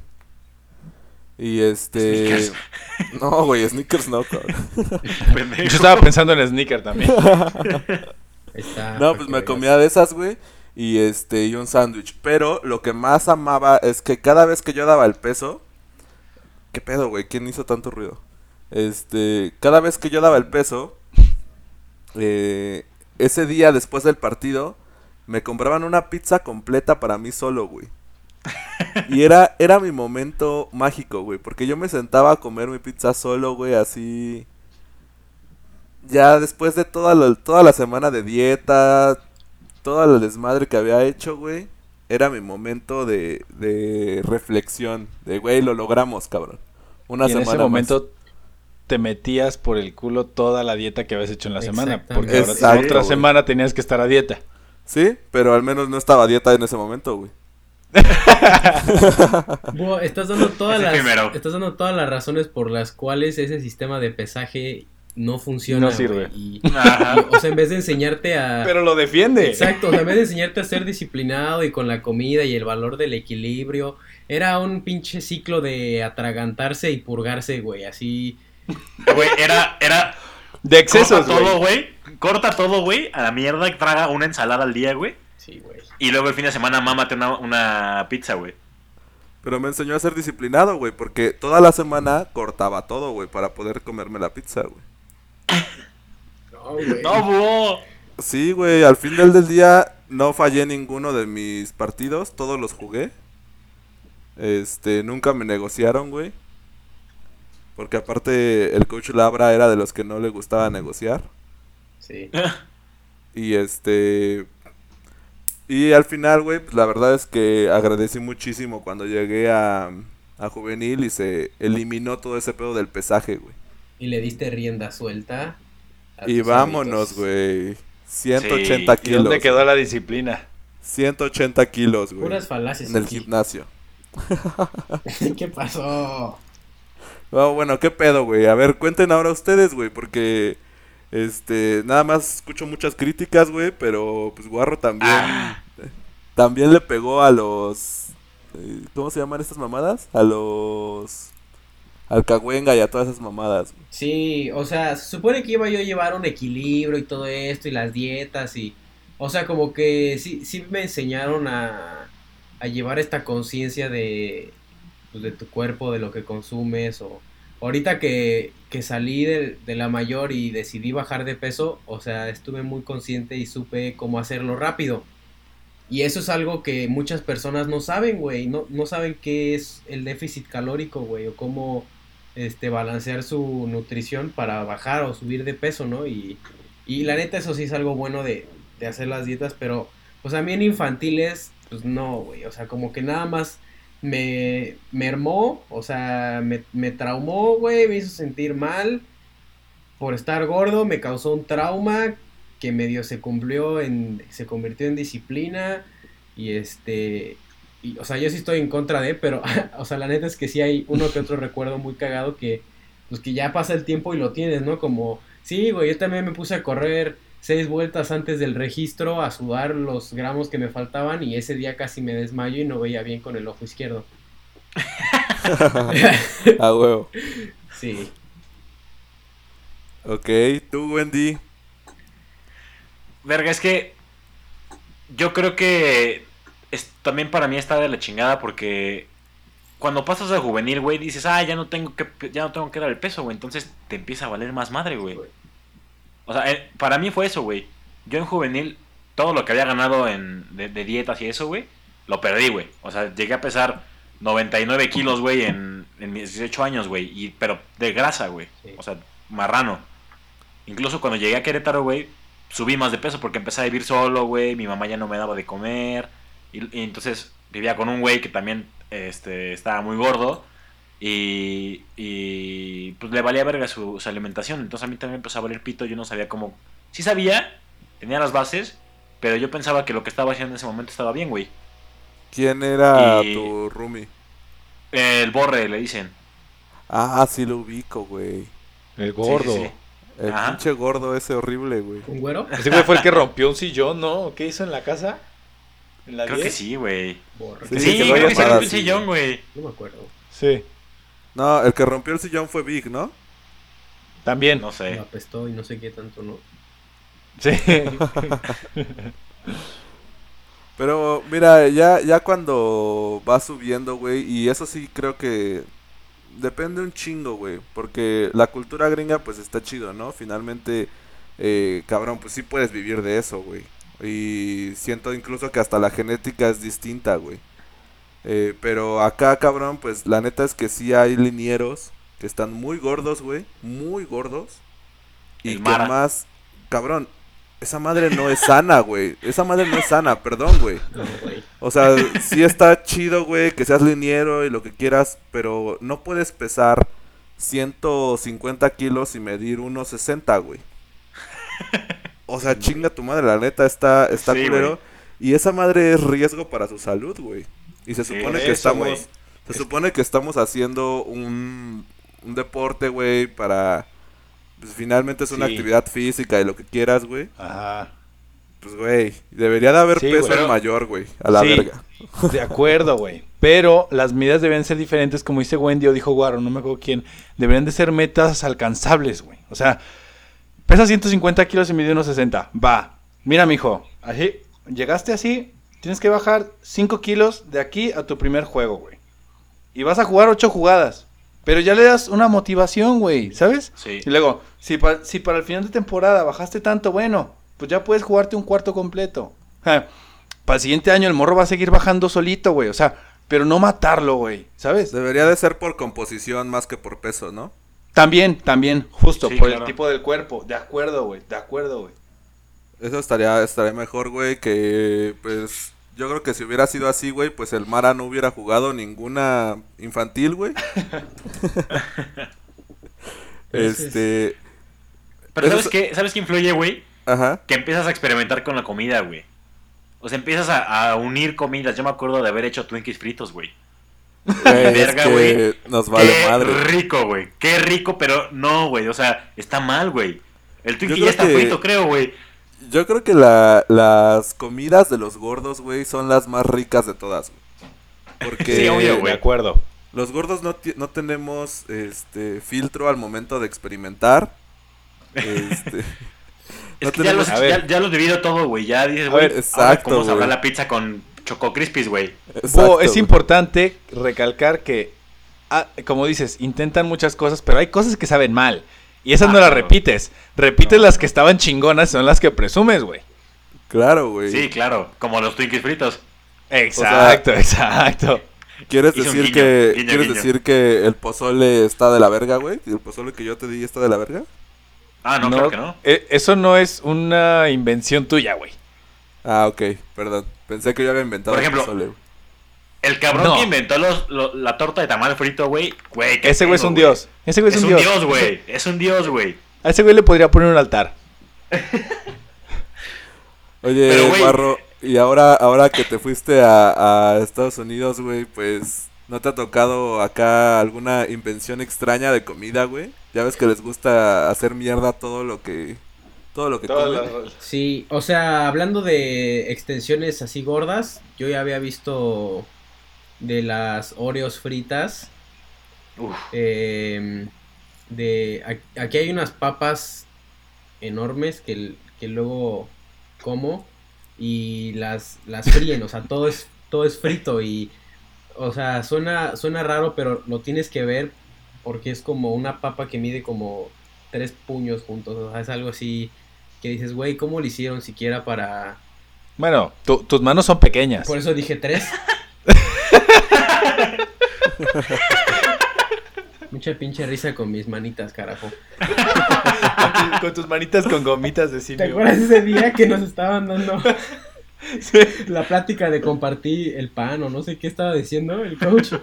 Y este... Snickers. No, güey, Snickers no, cabrón. Yo estaba pensando en sneaker también. Está, No, pues me comía de esas, güey. Y este, y un sándwich. Pero lo que más amaba es que cada vez que yo daba el peso. ¿Qué pedo, güey? ¿Quién hizo tanto ruido? Este, cada vez que yo daba el peso. eh, ese día después del partido. Me compraban una pizza completa para mí solo, güey. Y era, era mi momento mágico, güey. Porque yo me sentaba a comer mi pizza solo, güey, así. Ya después de toda la, toda la semana de dieta, toda la desmadre que había hecho, güey, era mi momento de, de reflexión. De, güey, lo logramos, cabrón. Una y en semana ese más. momento te metías por el culo toda la dieta que habías hecho en la semana. Porque ahora otra güey. semana tenías que estar a dieta. Sí, pero al menos no estaba a dieta en ese momento, güey. Estás dando todas las primero. estás dando todas las razones por las cuales ese sistema de pesaje no funciona. No sirve. güey, y- Ajá. y, o sea, en vez de enseñarte a Pero lo defiende. Exacto, o sea, en vez de enseñarte a ser disciplinado y con la comida y el valor del equilibrio, era un pinche ciclo de atragantarse y purgarse, güey, así. Güey, era, era. De excesos, corta todo, güey. güey. Corta todo, güey. A la mierda y traga una ensalada al día, güey. Sí, güey. Y luego el fin de semana mámate una, una pizza, güey. Pero me enseñó a ser disciplinado, güey, porque toda la semana cortaba todo, güey, para poder comerme la pizza, güey. No, güey. No. Sí, güey, al final del día no fallé ninguno de mis partidos, todos los jugué. Este, nunca me negociaron, güey. Porque aparte el coach Labra era de los que no le gustaba negociar. Sí. Y este... Y al final, güey, pues la verdad es que agradecí muchísimo cuando llegué a, a juvenil y se eliminó todo ese pedo del pesaje, güey. Y le diste rienda suelta. a Y vámonos, güey. 180 Sí. ¿Y kilos. dónde quedó la disciplina? 180 kilos, güey. Puras falacias. En el aquí. gimnasio. ¿Qué pasó? No, bueno, ¿qué pedo, güey? A ver, cuenten ahora ustedes, güey, porque este, nada más escucho muchas críticas, güey, pero pues Guarro también Ah. también le pegó a los eh, ¿cómo se llaman estas mamadas? A los Alcahuenga y a todas esas mamadas. güey. Sí, o sea, se supone que iba yo a llevar un equilibrio y todo esto y las dietas y... O sea, como que sí, sí me enseñaron a, a llevar esta conciencia de, pues, de tu cuerpo, de lo que consumes o... Ahorita que, que salí de, la mayor y decidí bajar de peso, o sea, estuve muy consciente y supe cómo hacerlo rápido. Y eso es algo que muchas personas no saben, güey. No, no saben qué es el déficit calórico, güey, o cómo este, balancear su nutrición para bajar o subir de peso, ¿no? Y, y la neta, eso sí es algo bueno de, de hacer las dietas, pero pues en infantiles, pues no, güey. O sea, como que nada más me mermó, o sea, me, me traumó, güey, me hizo sentir mal por estar gordo, me causó un trauma que medio se cumplió en, se convirtió en disciplina y este, y, o sea, yo sí estoy en contra de, pero, o sea, la neta es que sí hay uno que otro recuerdo muy cagado que, pues que ya pasa el tiempo y lo tienes, ¿no? Como, sí, güey, yo también me puse a correr seis vueltas antes del registro, a sudar los gramos que me faltaban y ese día casi me desmayo y no veía bien con el ojo izquierdo. A huevo. Sí. Ok, tú, Wendy. Verga, es que yo creo que es, también para mí está de la chingada porque cuando pasas a juvenil, güey, dices, ah, ya no tengo que ya no tengo que dar el peso, güey, entonces te empieza a valer más madre, güey. O sea, eh, para mí fue eso, güey. Yo en juvenil todo lo que había ganado en de, de dietas y eso, güey, lo perdí, güey. O sea, llegué a pesar 99 kilos, güey, en, en mis 18 años, güey, y pero de grasa, güey. Sí. O sea, marrano. Incluso cuando llegué a Querétaro, güey, subí más de peso porque empecé a vivir solo, güey. Mi mamá ya no me daba de comer. Y, y entonces vivía con un güey que también este, estaba muy gordo. Y, y pues le valía verga su, su alimentación. Entonces a mí también empezó a valer pito. Yo no sabía cómo. Sí sabía, tenía las bases. Pero yo pensaba que lo que estaba haciendo en ese momento estaba bien, güey. ¿Quién era Y- tu roomie? El borre, le dicen. Ah, sí lo ubico, güey. El gordo. sí, sí. El Ajá. pinche gordo ese horrible, güey. ¿Un güero? Ese güey fue el que rompió un sillón, ¿no? ¿Qué hizo en la casa? ¿En la Creo que 10? sí, güey. Sí, creo que el así, sillón, güey. güey. No me acuerdo. Sí. No, el que rompió el sillón fue Big, ¿no? También. No sé. Lo apestó y no sé qué tanto, ¿no? Sí. Pero mira, ya, ya cuando va subiendo, güey, y eso sí creo que depende un chingo, güey, porque la cultura gringa pues está chido, ¿no? Finalmente, eh, cabrón, pues sí puedes vivir de eso, güey. Y siento incluso que hasta la genética es distinta, güey. Eh, pero acá, cabrón, pues la neta es que sí hay linieros que están muy gordos, güey, muy gordos. Y que más, cabrón, esa madre no es sana, güey. Esa madre no es sana, perdón, güey. No. O sea, sí está chido, güey, que seas liniero y lo que quieras, pero no puedes pesar 150 kilos y medir 1.60, güey. O sea, chinga tu madre, la neta está, está Sí, culero. Y esa madre es riesgo para su salud, güey. Y se supone que eso, estamos, se supone que estamos haciendo un, un deporte, güey, para, pues finalmente es una Sí. actividad física y lo que quieras, güey. Ajá. Pues, güey, debería de haber Sí, peso mayor, güey, a la Sí. verga. De acuerdo, güey. Pero las medidas deben ser diferentes, como dice Wendy o dijo Guaro, no me acuerdo quién. Deberían de ser metas alcanzables, güey. O sea, pesa 150 kilos y mide unos 60. Va. Mira, mijo. Así, llegaste así, tienes que bajar 5 kilos de aquí a tu primer juego, güey. Y vas a jugar 8 jugadas. Pero ya le das una motivación, güey, ¿sabes? Sí. Y luego, si, pa- si para el final de temporada bajaste tanto, bueno, pues ya puedes jugarte un cuarto completo. Ja, Para el siguiente año el morro va a seguir bajando solito, güey. O sea, pero no matarlo, güey, ¿sabes? Debería de ser por composición más que por peso, ¿no? También, también, justo, Sí, por claro. el tipo del cuerpo. De acuerdo, güey, de acuerdo, güey. Eso estaría, estaría mejor, güey, que pues yo creo que si hubiera sido así, güey, pues el Mara no hubiera jugado ninguna infantil, güey. este, Pero Eso ¿sabes es- qué? ¿Sabes qué influye, güey? ajá. Que empiezas a experimentar con la comida, güey. O sea, empiezas a, a unir comidas. Yo me acuerdo de haber hecho Twinkies fritos, güey. Güey, es verga, que güey. nos vale Qué madre. rico, güey. Qué rico, pero no, güey. O sea, está mal, güey. El Twinkie ya está que- frito, creo, güey. Yo creo que la, las comidas de los gordos, güey, son las más ricas de todas, güey. Porque Sí, obvio, güey. De acuerdo. los gordos no, no tenemos este filtro al momento de experimentar. Este, Es No que ya los, ya, ya los vivido todo, güey. Ya dices, güey, ¿cómo sabrá la pizza con Choco Crispies, güey? Bo, es importante recalcar que, ah, como dices, intentan muchas cosas, pero hay cosas que saben mal. Y esas Ah, no las claro. repites. Repites las que estaban chingonas, son las que presumes, güey. Claro, güey. Sí, claro. Como los Twinkies fritos. Exacto, exacto. ¿Quieres decir guiño, que guiño, quieres guiño. decir que el pozole está de la verga, güey? ¿El pozole que yo te di está de la verga? Ah, no, claro que no. eh, Eso no es una invención tuya, güey. Ah, ok, perdón. Pensé que yo había inventado Por ejemplo, el pozole. güey. El cabrón No. que inventó los, lo- la torta de tamal frito, güey. Güey, qué Ese güey es un dios. Ese güey Es un dios, güey. Es un dios, güey. A ese güey le podría poner un altar. Oye, Pero, Guarro, y ahora, ahora que te fuiste a, a Estados Unidos, güey, pues, ¿no te ha tocado acá alguna invención extraña de comida, güey? Ya ves que les gusta hacer mierda todo lo que, todo lo que comen. Sí, o sea, hablando de extensiones así gordas, yo ya había visto de las Oreos fritas Uf. Eh, de aquí hay unas papas enormes que, que luego como y las, las fríen, o sea, todo es, todo es frito y, o sea, suena, suena raro, pero lo tienes que ver porque es como una papa que mide como tres puños juntos, o sea, es algo así que dices, güey, ¿cómo lo hicieron siquiera para...? Bueno, tu- tus manos son pequeñas. Por eso dije tres. Mucha pinche risa con mis manitas, carajo. Con tus- con tus manitas con gomitas de ¿Te acuerdas ese día que nos estaban dando la plática de compartir el pan o no sé qué estaba diciendo el coach?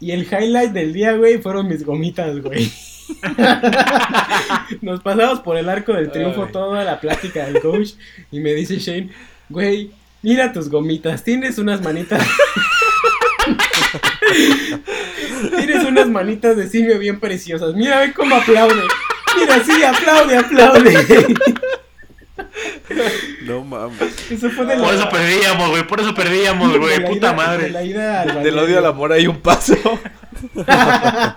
Y el highlight del día, güey, fueron mis gomitas, güey. Nos pasamos por el arco del triunfo Ay. toda la plática del coach y me dice Shane, güey, mira tus gomitas, tienes unas manitas. Tienes unas manitas de simio bien preciosas. Mira, ve cómo aplaude. Mira, sí, aplaude, aplaude. No mames. Eso fue de la, Por eso perdíamos, güey. Por eso perdíamos, güey. Puta ida- de madre. la ida al Del odio al amor hay un paso.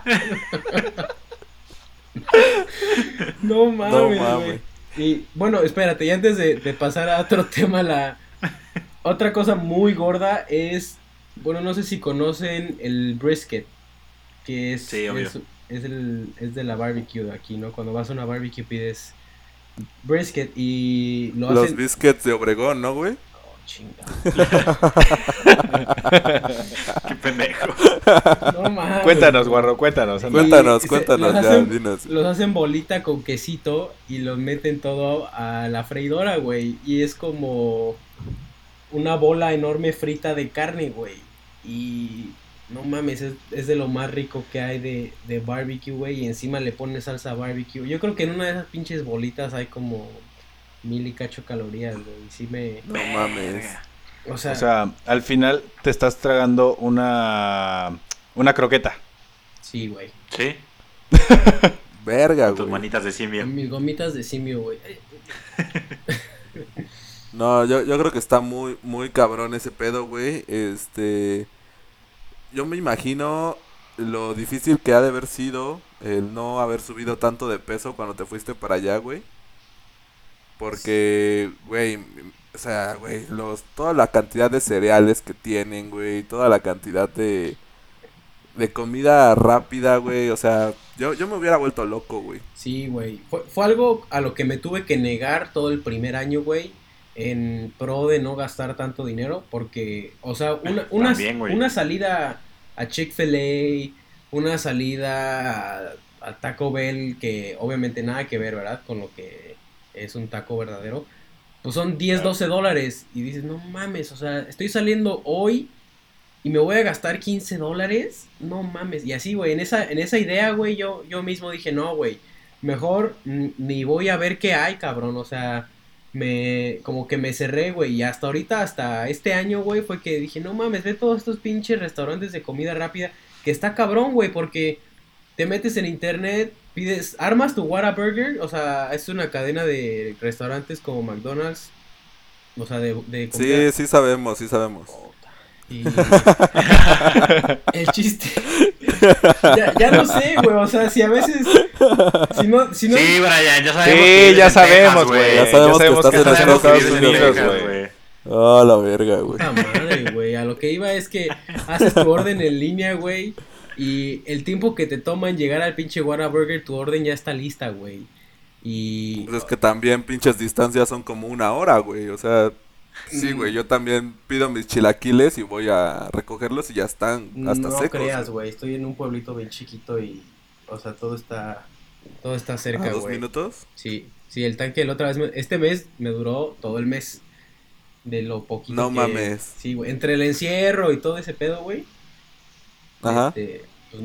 No mames, No mames. Y bueno, espérate, y antes de, de pasar a otro tema, la otra cosa muy gorda es, bueno, no sé si conocen el brisket, que es, Sí, obvio. es, es el, es de la barbecue de aquí, ¿no? Cuando vas a una barbecue pides brisket y lo Los hacen... biscuits de Obregón, ¿no, güey? Oh, chinga. Qué pendejo. No mames. cuéntanos, guarro, cuéntanos. anda. Cuéntanos, se- cuéntanos, los ya, hacen- dinos. Los hacen bolita con quesito y los meten todo a la freidora, güey. Y es como una bola enorme frita de carne, güey. Y no mames, es, es de lo más rico que hay de, de barbecue, güey. Y encima le pones salsa barbecue. Yo creo que en una de esas pinches bolitas hay como mil y cacho calorías, güey. Y sí me... No mames. O sea, O sea, al final te estás tragando una una croqueta. sí, güey. ¿Sí? Verga, Tus güey. manitas de simio. Mis gomitas de simio, güey. No, yo, yo creo que está muy, muy cabrón ese pedo, güey. Este. Yo me imagino lo difícil que ha de haber sido el no haber subido tanto de peso cuando te fuiste para allá, güey. Porque, güey, o sea, güey, los, toda la cantidad de cereales que tienen, güey, toda la cantidad de, de comida rápida, güey, o sea, yo, yo me hubiera vuelto loco, güey. Sí, güey. Fue, fue algo a lo que me tuve que negar todo el primer año, güey. En pro de no gastar tanto dinero. Porque, o sea, una, una, También, una salida a Chick-fil-A, una salida a, a Taco Bell, que obviamente nada que ver, ¿verdad? Con lo que es un taco verdadero. Pues son 10, 12 dólares. Y dices, no mames, o sea, estoy saliendo hoy y me voy a gastar 15 dólares. No mames. Y así, güey, en esa, en esa idea, güey, yo, yo mismo dije, no, güey, mejor ni voy a ver qué hay, cabrón. O sea, me, como que me cerré, güey. Y hasta ahorita, hasta este año, güey, fue que dije, no mames, ve todos estos pinches restaurantes de comida rápida. Que está cabrón, güey, porque te metes en internet, pides, armas tu Whataburger, o sea, es una cadena de restaurantes como McDonald's, o sea, de, de. Sí, sí sabemos, sí sabemos. Y el chiste. ya, ya no sé, güey. O sea, si a veces. Si no. Si no Sí, Brian, ya sabemos. Sí, ya sabemos, güey. Ya sabemos que estás en que Estados Unidos, güey. Ah, la verga, güey. Puta madre, güey. A lo que iba es que haces tu orden en línea, güey. Y el tiempo que te toma en llegar al pinche Whataburger, tu orden ya está lista, güey. Y. Pues es que también pinches distancias son como una hora, güey. O sea, sí, güey. Yo también pido mis chilaquiles y voy a recogerlos y ya están hasta no secos. creas, güey. Estoy en un pueblito bien chiquito y. O sea, todo está. Todo está ¿A cerca, dos güey. minutos? Sí, sí, el tanque la otra vez, me- este mes me duró todo el mes. De lo poquito No que- mames. Sí, güey, entre el encierro y todo ese pedo, güey. Ajá. Este, pues,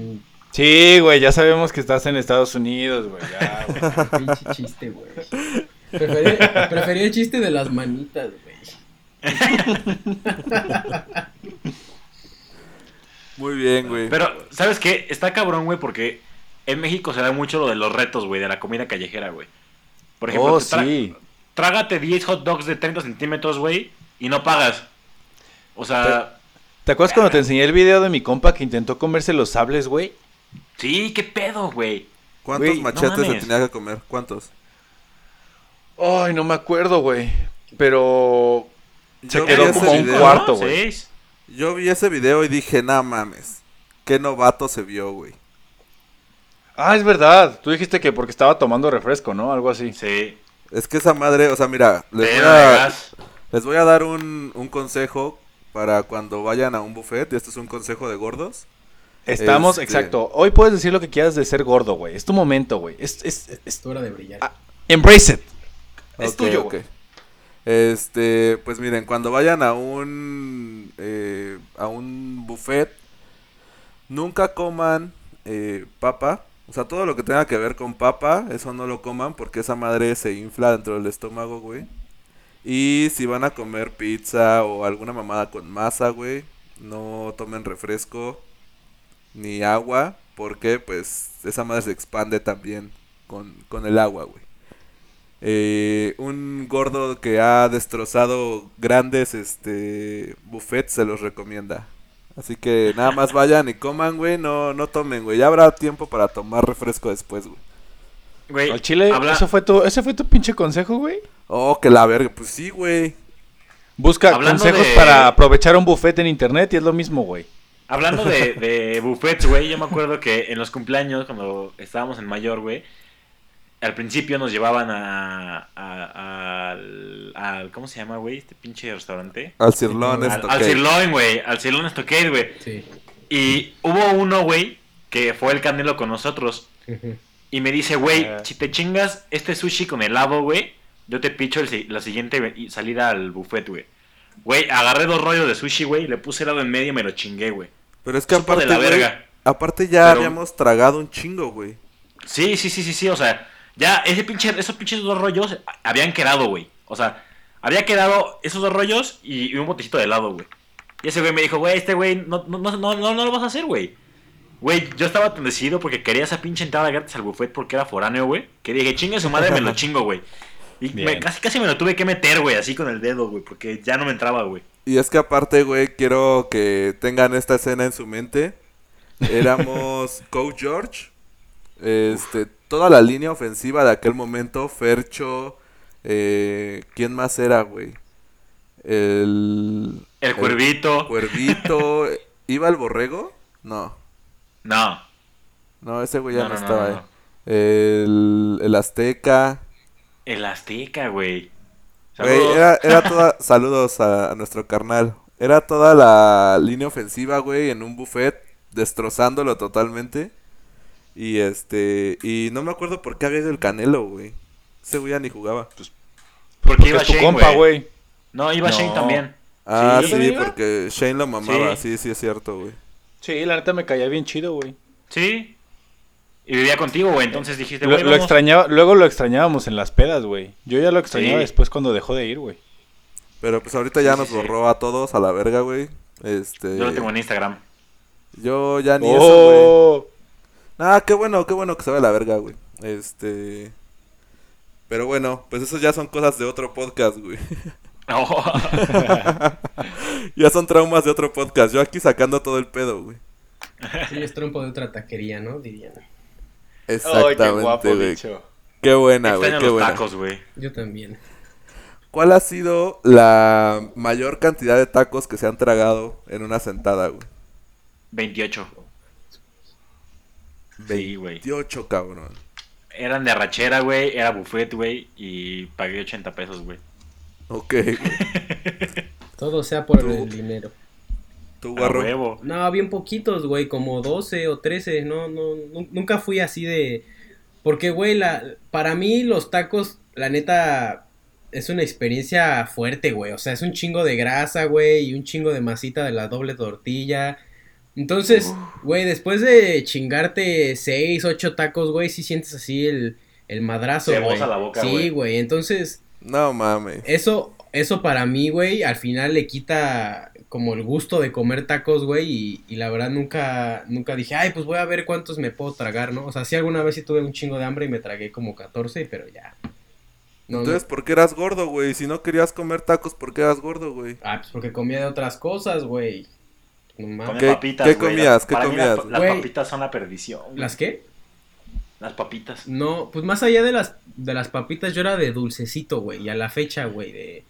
Sí, güey, ya sabemos que estás en Estados Unidos, güey. Ya, güey. pinche chiste, güey. Preferí, preferí el chiste de las manitas, güey. Muy bien, güey. Pero, ¿sabes qué? Está cabrón, güey, porque en México se da mucho lo de los retos, güey, de la comida callejera, güey. Por ejemplo, Oh, te tra- sí. trágate 10 hot dogs de 30 centímetros, güey, y no pagas. O sea, ¿Te acuerdas cuando te enseñé el video de mi compa que intentó comerse los sables, güey? Sí, qué pedo, güey. ¿Cuántos Güey, no machetes se tenía que comer? ¿Cuántos? Ay, no me acuerdo, güey. Pero se Yo quedó vi ese como un video- cuarto, güey. Yo vi ese video y dije, no mames. Qué novato se vio, güey. Ah, es verdad. Tú dijiste que porque estaba tomando refresco, ¿no? Algo así. Sí. Es que esa madre, o sea, mira, les voy a, les voy a dar un, un consejo para cuando vayan a un buffet. Y este es un consejo de gordos. Estamos, Este- exacto. Hoy puedes decir lo que quieras de ser gordo, güey. Es tu momento, güey. Es, es, es- Es tu hora de brillar. Ah, embrace it. Es tuyo, güey. Este, pues miren, cuando vayan a un eh, a un buffet, nunca coman eh, papa. O sea, todo lo que tenga que ver con papa, eso no lo coman porque esa madre se infla dentro del estómago, güey. Y si van a comer pizza o alguna mamada con masa, güey, no tomen refresco ni agua porque pues esa madre se expande también con, con el agua, güey. Eh, un gordo que ha destrozado grandes este buffets se los recomienda. Así que nada más vayan y coman, güey, no, no tomen, güey. Ya habrá tiempo para tomar refresco después, güey. Güey, Al chile, habla- ¿eso fue tu, ¿ese fue tu pinche consejo, güey? Oh, que la verga, pues sí, güey. Busca Hablando consejos de- para aprovechar un buffet en internet y es lo mismo, güey. Hablando de, de buffets, güey, yo me acuerdo que en los cumpleaños, cuando estábamos en mayor, güey, al principio nos llevaban a, a- al, al- ¿Cómo se llama, güey? Este pinche restaurante. Al cirlón Al- Al, Sirloin, güey. Al Sirloin Stockade, güey. Sí. Y hubo uno, güey, que fue el Canelo con nosotros. Y me dice, güey, Ah. si te chingas este sushi con helado, güey, yo te picho el la siguiente salida al buffet, güey. Güey, agarré dos rollos de sushi, güey, le puse helado en medio y me lo chingué, güey. Pero es que Supo de aparte, la güey, verga. aparte ya Pero- habíamos tragado un chingo, güey. Sí, sí, sí, sí, sí, o sea, ya ese pinche, esos pinches dos rollos habían quedado, güey. O sea, había quedado esos dos rollos y, y un botecito de helado, güey. Y ese güey me dijo, güey, este güey, no, no, no, no, no lo vas a hacer, güey. Güey, yo estaba tan decidido porque quería esa pinche entrada gratis al buffet porque era foráneo, güey. Que dije, chingue su madre, me lo chingo, güey. Y me- casi, casi me lo tuve que meter, güey, así con el dedo, güey, porque ya no me entraba, güey. Y es que aparte, güey, quiero que tengan esta escena en su mente. Éramos Coach George, este, toda la línea ofensiva de aquel momento, Fercho, eh, ¿quién más era, güey? El... El cuervito. Cuervito, ¿iba el borrego? No, No. no, ese güey ya No, no, no, no, estaba no, ahí. no. El, el Azteca, El Azteca, güey. Era, era toda. Saludos a, a nuestro carnal. Era toda la línea ofensiva, güey, en un buffet, destrozándolo totalmente. Y este. Y no me acuerdo por qué había ido el Canelo, güey. Ese güey ya ni jugaba. Porque Porque iba es tu Shane, compa, güey. No, iba No. Shane también. Ah, Sí. porque Shane lo mamaba. Sí. Sí, sí, es cierto, güey. Sí, la neta me caía bien chido, güey. Sí. Y vivía contigo, güey. Entonces dijiste, Lo, güey, lo extrañaba, luego lo extrañábamos en las pedas, güey. Yo ya lo extrañaba Sí. después cuando dejó de ir, güey. Pero pues ahorita ya Sí, nos sí, sí. borró a todos a la verga, güey. Este. Yo lo tengo en Instagram. Yo ya ni eso, güey. Ah, qué bueno, qué bueno que se ve la verga, güey. Este. Pero bueno, pues eso ya son cosas de otro podcast, güey. Oh. ya son traumas de otro podcast. Yo aquí sacando todo el pedo, güey. Sí, es trompo de otra taquería, ¿no? Dirían. Ay, Exactamente, qué guapo güey. dicho. Qué buena, güey, Extraño qué los buena. tacos, güey. Yo también. ¿Cuál ha sido la mayor cantidad de tacos que se han tragado en una sentada, güey? 28. Sí, güey. 28, cabrón. Eran de arrachera, güey. Era buffet, güey. Y pagué 80 pesos, güey. Ok. Todo sea por Tú- el dinero. Tu huevo. No, bien poquitos, güey, como 12 o 13, no, no, nu- nunca fui así de... Porque, güey, la, para mí los tacos, la neta, es una experiencia fuerte, güey. O sea, es un chingo de grasa, güey, y un chingo de masita de la doble tortilla. Entonces, güey, después de chingarte 6, 8 tacos, güey, sí sientes así el, el madrazo, Se güey. boza la boca, Sí, güey. entonces... No mames. Eso, eso para mí, güey, al final le quita como el gusto de comer tacos, güey, y, y la verdad nunca, nunca dije, ay, pues voy a ver cuántos me puedo tragar, ¿no? O sea, sí alguna vez sí tuve un chingo de hambre y me tragué como 14, pero ya. No, no. Entonces, ¿por qué eras gordo, güey? Si no querías comer tacos, ¿por qué eras gordo, güey? Ah, pues porque comía de otras cosas, güey. No Come mames. ¿Qué- papitas, qué güey. comías? Las- ¿Qué para mí las- comías? Las, Güey. papitas son la perdición. güey. ¿Las qué? Las papitas. No, pues más allá de las, de las papitas, yo era de dulcecito, güey. Y a la fecha, güey, de,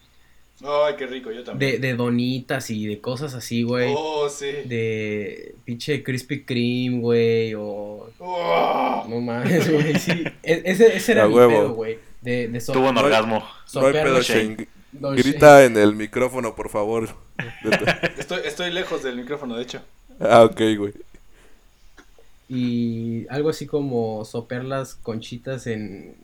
Ay, qué rico, yo de, también. de donitas y de cosas así, güey. Oh, sí. De pinche Krispy Kreme, güey. O. Oh. No mames, güey. Sí. E- ese, ese era A mi huevo. pedo, güey. De, de so- Tuvo un orgasmo. No hay pedo, Shane. Grita en el micrófono, por favor. Estoy, estoy lejos del micrófono, de hecho. ah, ok, güey. Y algo así como sopear las conchitas en,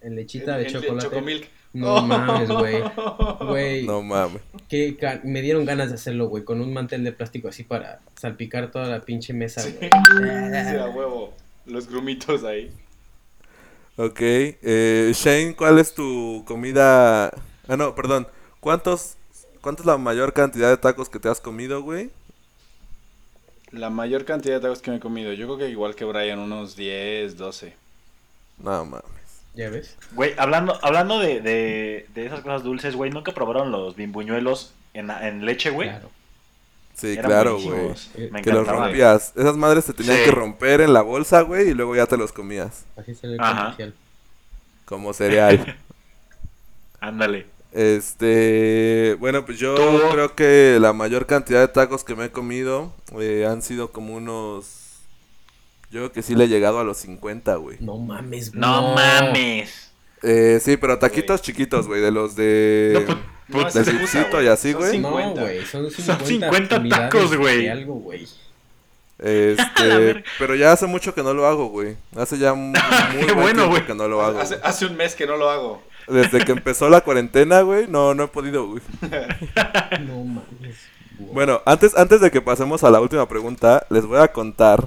en lechita de En- en chocolate. Chocomilk. No mames, güey. Güey, No mames. que me dieron ganas de hacerlo, güey, con un mantel de plástico así para salpicar toda la pinche mesa, Sí. güey. Sí, a huevo. Los grumitos ahí. Ok. Eh, Shane, ¿cuál es tu comida? Ah, no, perdón. ¿Cuántos, ¿Cuánta es la mayor cantidad de tacos que te has comido, güey? La mayor cantidad de tacos que me he comido. Yo creo que igual que Brian, unos 10, 12. No mames. ¿Ya ves? Güey, hablando, hablando de, de, de esas cosas dulces, güey, ¿nunca probaron los bimbuñuelos en, en leche, güey? Claro. Sí, Eran claro, güey. Eh, Que los rompías. Esas madres se tenían Sí. que romper en la bolsa, güey, y luego ya te los comías. Así comercial. Como cereal. Ándale. Este, bueno, pues yo ¿Tú? creo que la mayor cantidad de tacos que me he comido eh, han sido como unos... Yo creo que sí le he llegado a los 50, güey. No mames, No, mames. Eh, sí, pero taquitos chiquitos, güey, de los de... No, Dipsito y así, güey. No, 50. güey, son 50, Son 50 unidades tacos, güey. de algo, güey. Este, pero ya hace mucho que no lo hago, güey. Hace ya muy Qué buen bueno, tiempo güey. que no lo hago. Hace, güey. hace un mes que no lo hago. Desde que empezó la cuarentena, güey, no, no he podido, güey. No mames. Bueno, antes, antes de que pasemos a la última pregunta, les voy a contar.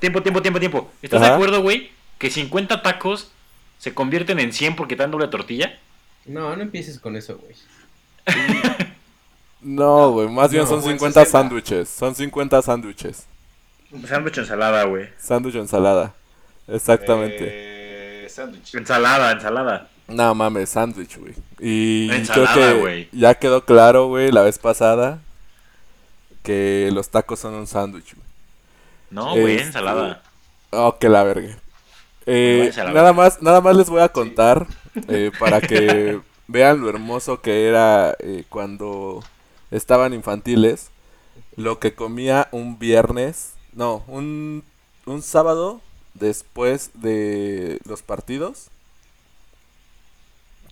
Tiempo, tiempo, tiempo, tiempo. ¿Estás Ajá. de acuerdo, güey? Que 50 tacos se convierten en 100 porque te dan doble tortilla. No, no empieces con eso, güey. No, güey, más bien No, son buen 50 60. sándwiches. Son 50 sándwiches. Sándwich ensalada, güey. Sándwich o ensalada. Exactamente. Eh, sándwich. Ensalada, ensalada. No mames, sándwich, güey. Y Ensalada, creo que ya quedó claro, güey, la vez pasada que los tacos son un sándwich, güey. No, güey, Este, ensalada. Oh, que la verga. Eh, la nada verga. más, nada más les voy a contar eh, para que vean lo hermoso que era eh, cuando estaban infantiles. Lo que comía un viernes, no, un, un sábado después de los partidos.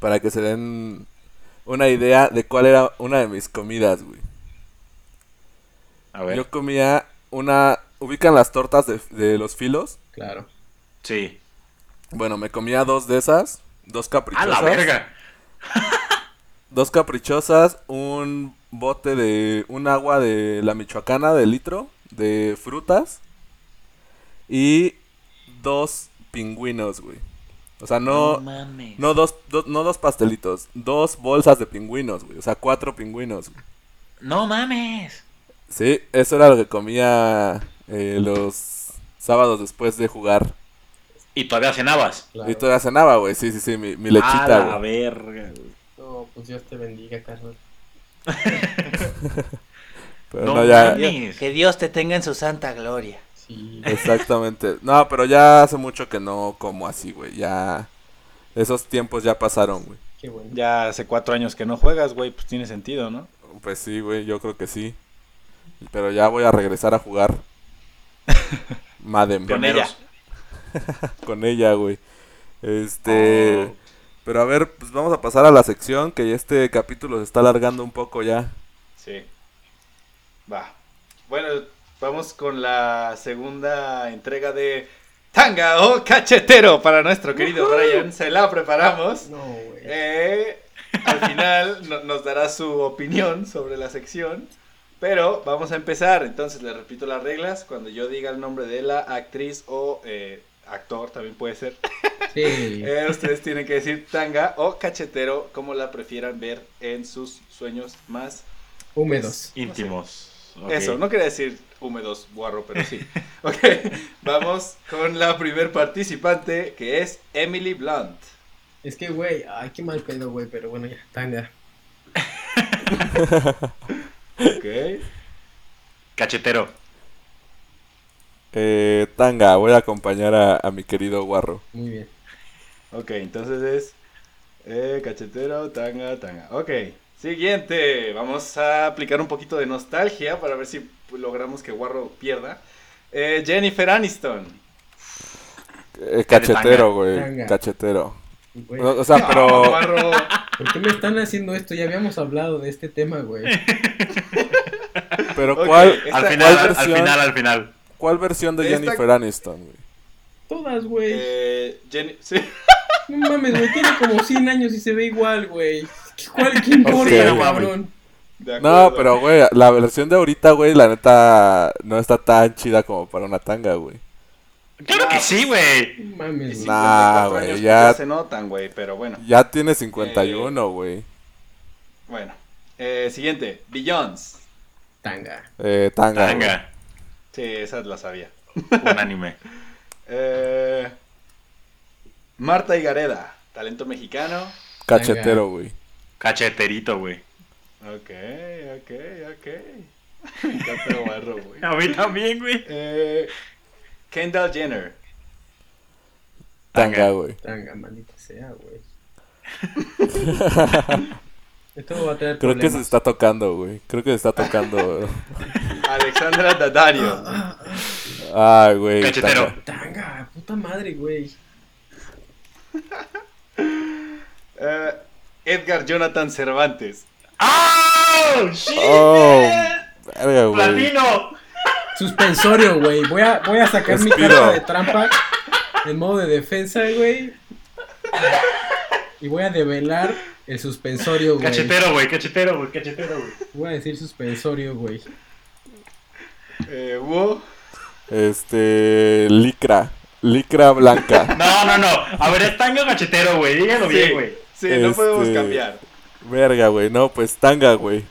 Para que se den una idea de cuál era una de mis comidas, güey. A ver. Yo comía una... ¿Ubican las tortas de, de los filos? Claro. Sí. Bueno, me comía dos de esas, dos ¡A caprichosas. la verga! Dos caprichosas, un bote de un agua de la Michoacana de litro de frutas y dos pingüinos, güey. O sea, no mames. no dos, do- no dos pastelitos, dos bolsas de pingüinos, güey. O sea, cuatro pingüinos. güey. No mames. Sí, eso era lo que comía eh, los sábados después de jugar. Y todavía cenabas. claro. Y todavía cenaba, güey. Sí, sí, sí, mi, mi A lechita, la güey. verga, güey. No, pues Dios te bendiga, carnal. Pero No no, ya, mames. Que Dios te tenga en su santa gloria. Sí. Exactamente. No, pero ya hace mucho que no como así, güey. Ya. Esos tiempos ya pasaron, güey. Qué bueno. Ya hace cuatro años que no juegas, güey, pues tiene sentido, ¿no? Pues sí, güey, yo creo que sí. Pero ya voy a regresar a jugar. Madem. Pioneros. Con ella, güey. Este. Oh. Pero a ver, pues vamos a pasar a la sección que este capítulo se está alargando un poco ya. Sí. Va. Bueno, vamos con la segunda entrega de Tanga o Cachetero para nuestro querido Brian. Se la preparamos. No, güey. Eh, al final no- nos dará su opinión sobre la sección. Pero vamos a empezar. Entonces le repito las reglas. Cuando yo diga el nombre de la actriz o eh, actor, también puede ser. Sí. eh, ustedes tienen que decir tanga o cachetero, como la prefieran ver en sus sueños más Húmedos. Íntimos. Ok. Eso, no quería decir húmedos, guarro, pero sí. Ok, vamos con la primer participante que es Emily Blunt. Es que, güey, ay, qué mal pedo, güey, pero bueno, ya, tanga. Ok. Cachetero. Eh, tanga, voy a acompañar a, a mi querido Guarro. Muy bien. Ok, entonces es eh, cachetero, tanga, tanga. Ok, siguiente. Vamos a aplicar un poquito de nostalgia para ver si logramos que Guarro pierda. Eh, Jennifer Aniston. Eh, cachetero, güey. Cachetero. Güey, O o sea, pero... Guarro. ¿Por qué me están haciendo esto? Ya habíamos hablado de este tema, güey. Pero ¿cuál, esta- Al final, al versión? final, al final. ¿cuál versión de Esta- Jennifer Aniston, güey? Todas, güey. Eh, Jenny- sí. No mames, güey. Tiene como 100 años y se ve igual, güey. ¿Cuál? ¿Qué importa, Ok, cabrón? De No, pero, güey, la versión de ahorita, güey, la neta no está tan chida como para una tanga, güey. Claro que sí, güey. Mames. 54 Nah, güey, años, ya- se notan, güey, pero bueno. Ya tiene 51, güey. Bueno. Eh, siguiente, Beyoncé. Tanga. Eh, tanga. güey. Tanga. Sí, esa la sabía. Un anime. Eh, Marta Higareda, talento mexicano. Cachetero, güey. Cacheterito, güey. Ok, ok, ok. Me encanta Guarro, güey. A mí también, güey. Eh, Kendall Jenner. Tanga, güey. Tanga, maldita sea, güey. Esto va a tener Creo que se está tocando, güey. Creo que se está tocando. Alexandra Daddario. Ay, güey. Cachetero. tanga. Tanga, puta madre, güey. Eh, Edgar Jonathan Cervantes. ¡Oh! ¡Shit! Oh, verga. ¡Platino! Suspensorio, güey. Voy a, voy a sacar mi carta de trampa en modo de defensa, güey. Y voy a develar el suspensorio, güey. Cachetero, güey. Cachetero, güey. Cachetero, güey. Voy a decir suspensorio, güey. Eh, Wu. Este. Licra. Licra blanca. No, no, no. A ver, es tanga o cachetero, güey. Dígalo Sí, bien, güey. Sí, no podemos Este- cambiar. Verga, güey. No, pues tanga, güey.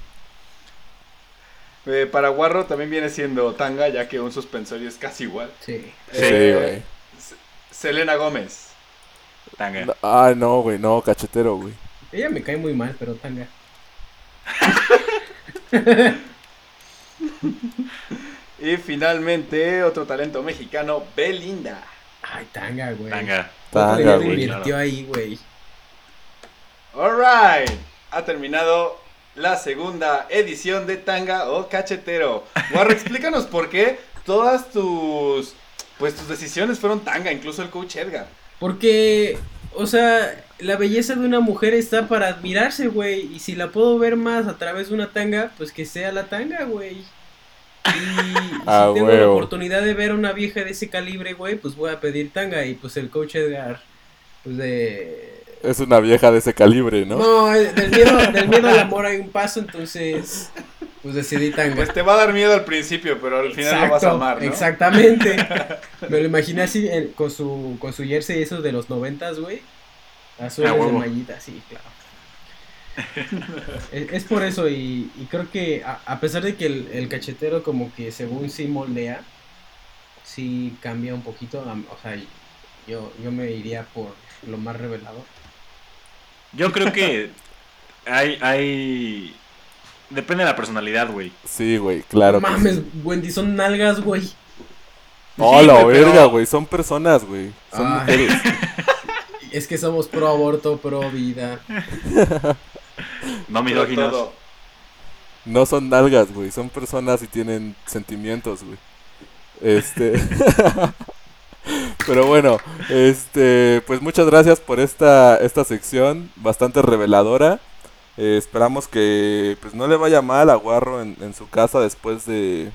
Eh, para Guarro también viene siendo tanga, ya que un suspensorio es casi igual. Sí. Sí, Eh, güey. S- Selena Gómez. Tanga. No, Ay, no, güey. No, cachetero, güey. Ella me cae muy mal, pero tanga. Y finalmente, otro talento mexicano, Belinda. Ay, tanga, güey. Tanga. ¿Cuánto Tanga, güey. invirtió ahí, güey? Alright, ha terminado la segunda edición de Tanga o Cachetero. Guarro, explícanos por qué todas tus pues tus decisiones fueron tanga, incluso el coach Edgar. Porque, o sea, la belleza de una mujer está para admirarse, güey. Y si la puedo ver más a través de una tanga, pues que sea la tanga, güey. Y si Ah, tengo la oportunidad de ver a una vieja de ese calibre, güey, pues voy a pedir tanga. Y pues el coach Edgar, pues de... Es una vieja de ese calibre, ¿no? No, eh, del miedo, del miedo al amor hay un paso, entonces pues decidí tanga. Pues te va a dar miedo al principio, pero al final lo vas a amar, ¿no? Exactamente. Me lo imaginé así con su con su jersey esos de los noventas, güey. Azules Ah, de mallita, sí, claro. es, es por eso y, y creo que a, a pesar de que el, el cachetero como que según sí moldea, sí cambia un poquito, o sea, yo, yo me iría por lo más revelador. Yo creo que hay, hay... Depende de la personalidad, güey. Sí, güey, claro. No mames, sí. Wendy, son nalgas, güey. Oh, la güey, verga, güey. Son personas, güey. Son Ah. mujeres. Es que somos pro aborto, pro vida. No misóginos. No son nalgas, güey. Son personas y tienen sentimientos, güey. Este. Pero bueno, este, pues muchas gracias por esta, esta sección bastante reveladora. Eh, esperamos que pues no le vaya mal a Guarro en, en su casa después de,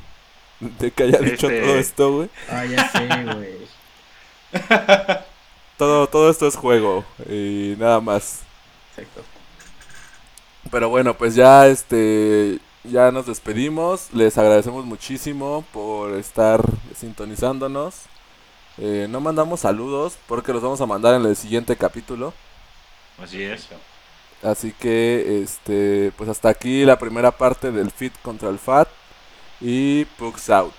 de que haya dicho Este- todo esto, güey. Ah, ya sé, güey. Todo, todo esto es juego y nada más. Exacto. Pero bueno, pues ya este ya nos despedimos. Les agradecemos muchísimo por estar sintonizándonos. Eh, no mandamos saludos porque los vamos a mandar en el siguiente capítulo. Así es. Así que este pues hasta aquí la primera parte del Fit contra el Fat y Pugs out.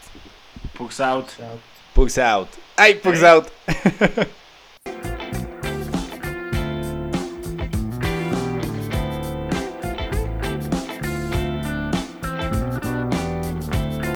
Pugs out. Chao. Pugs out. ¡Ay, Pugs out!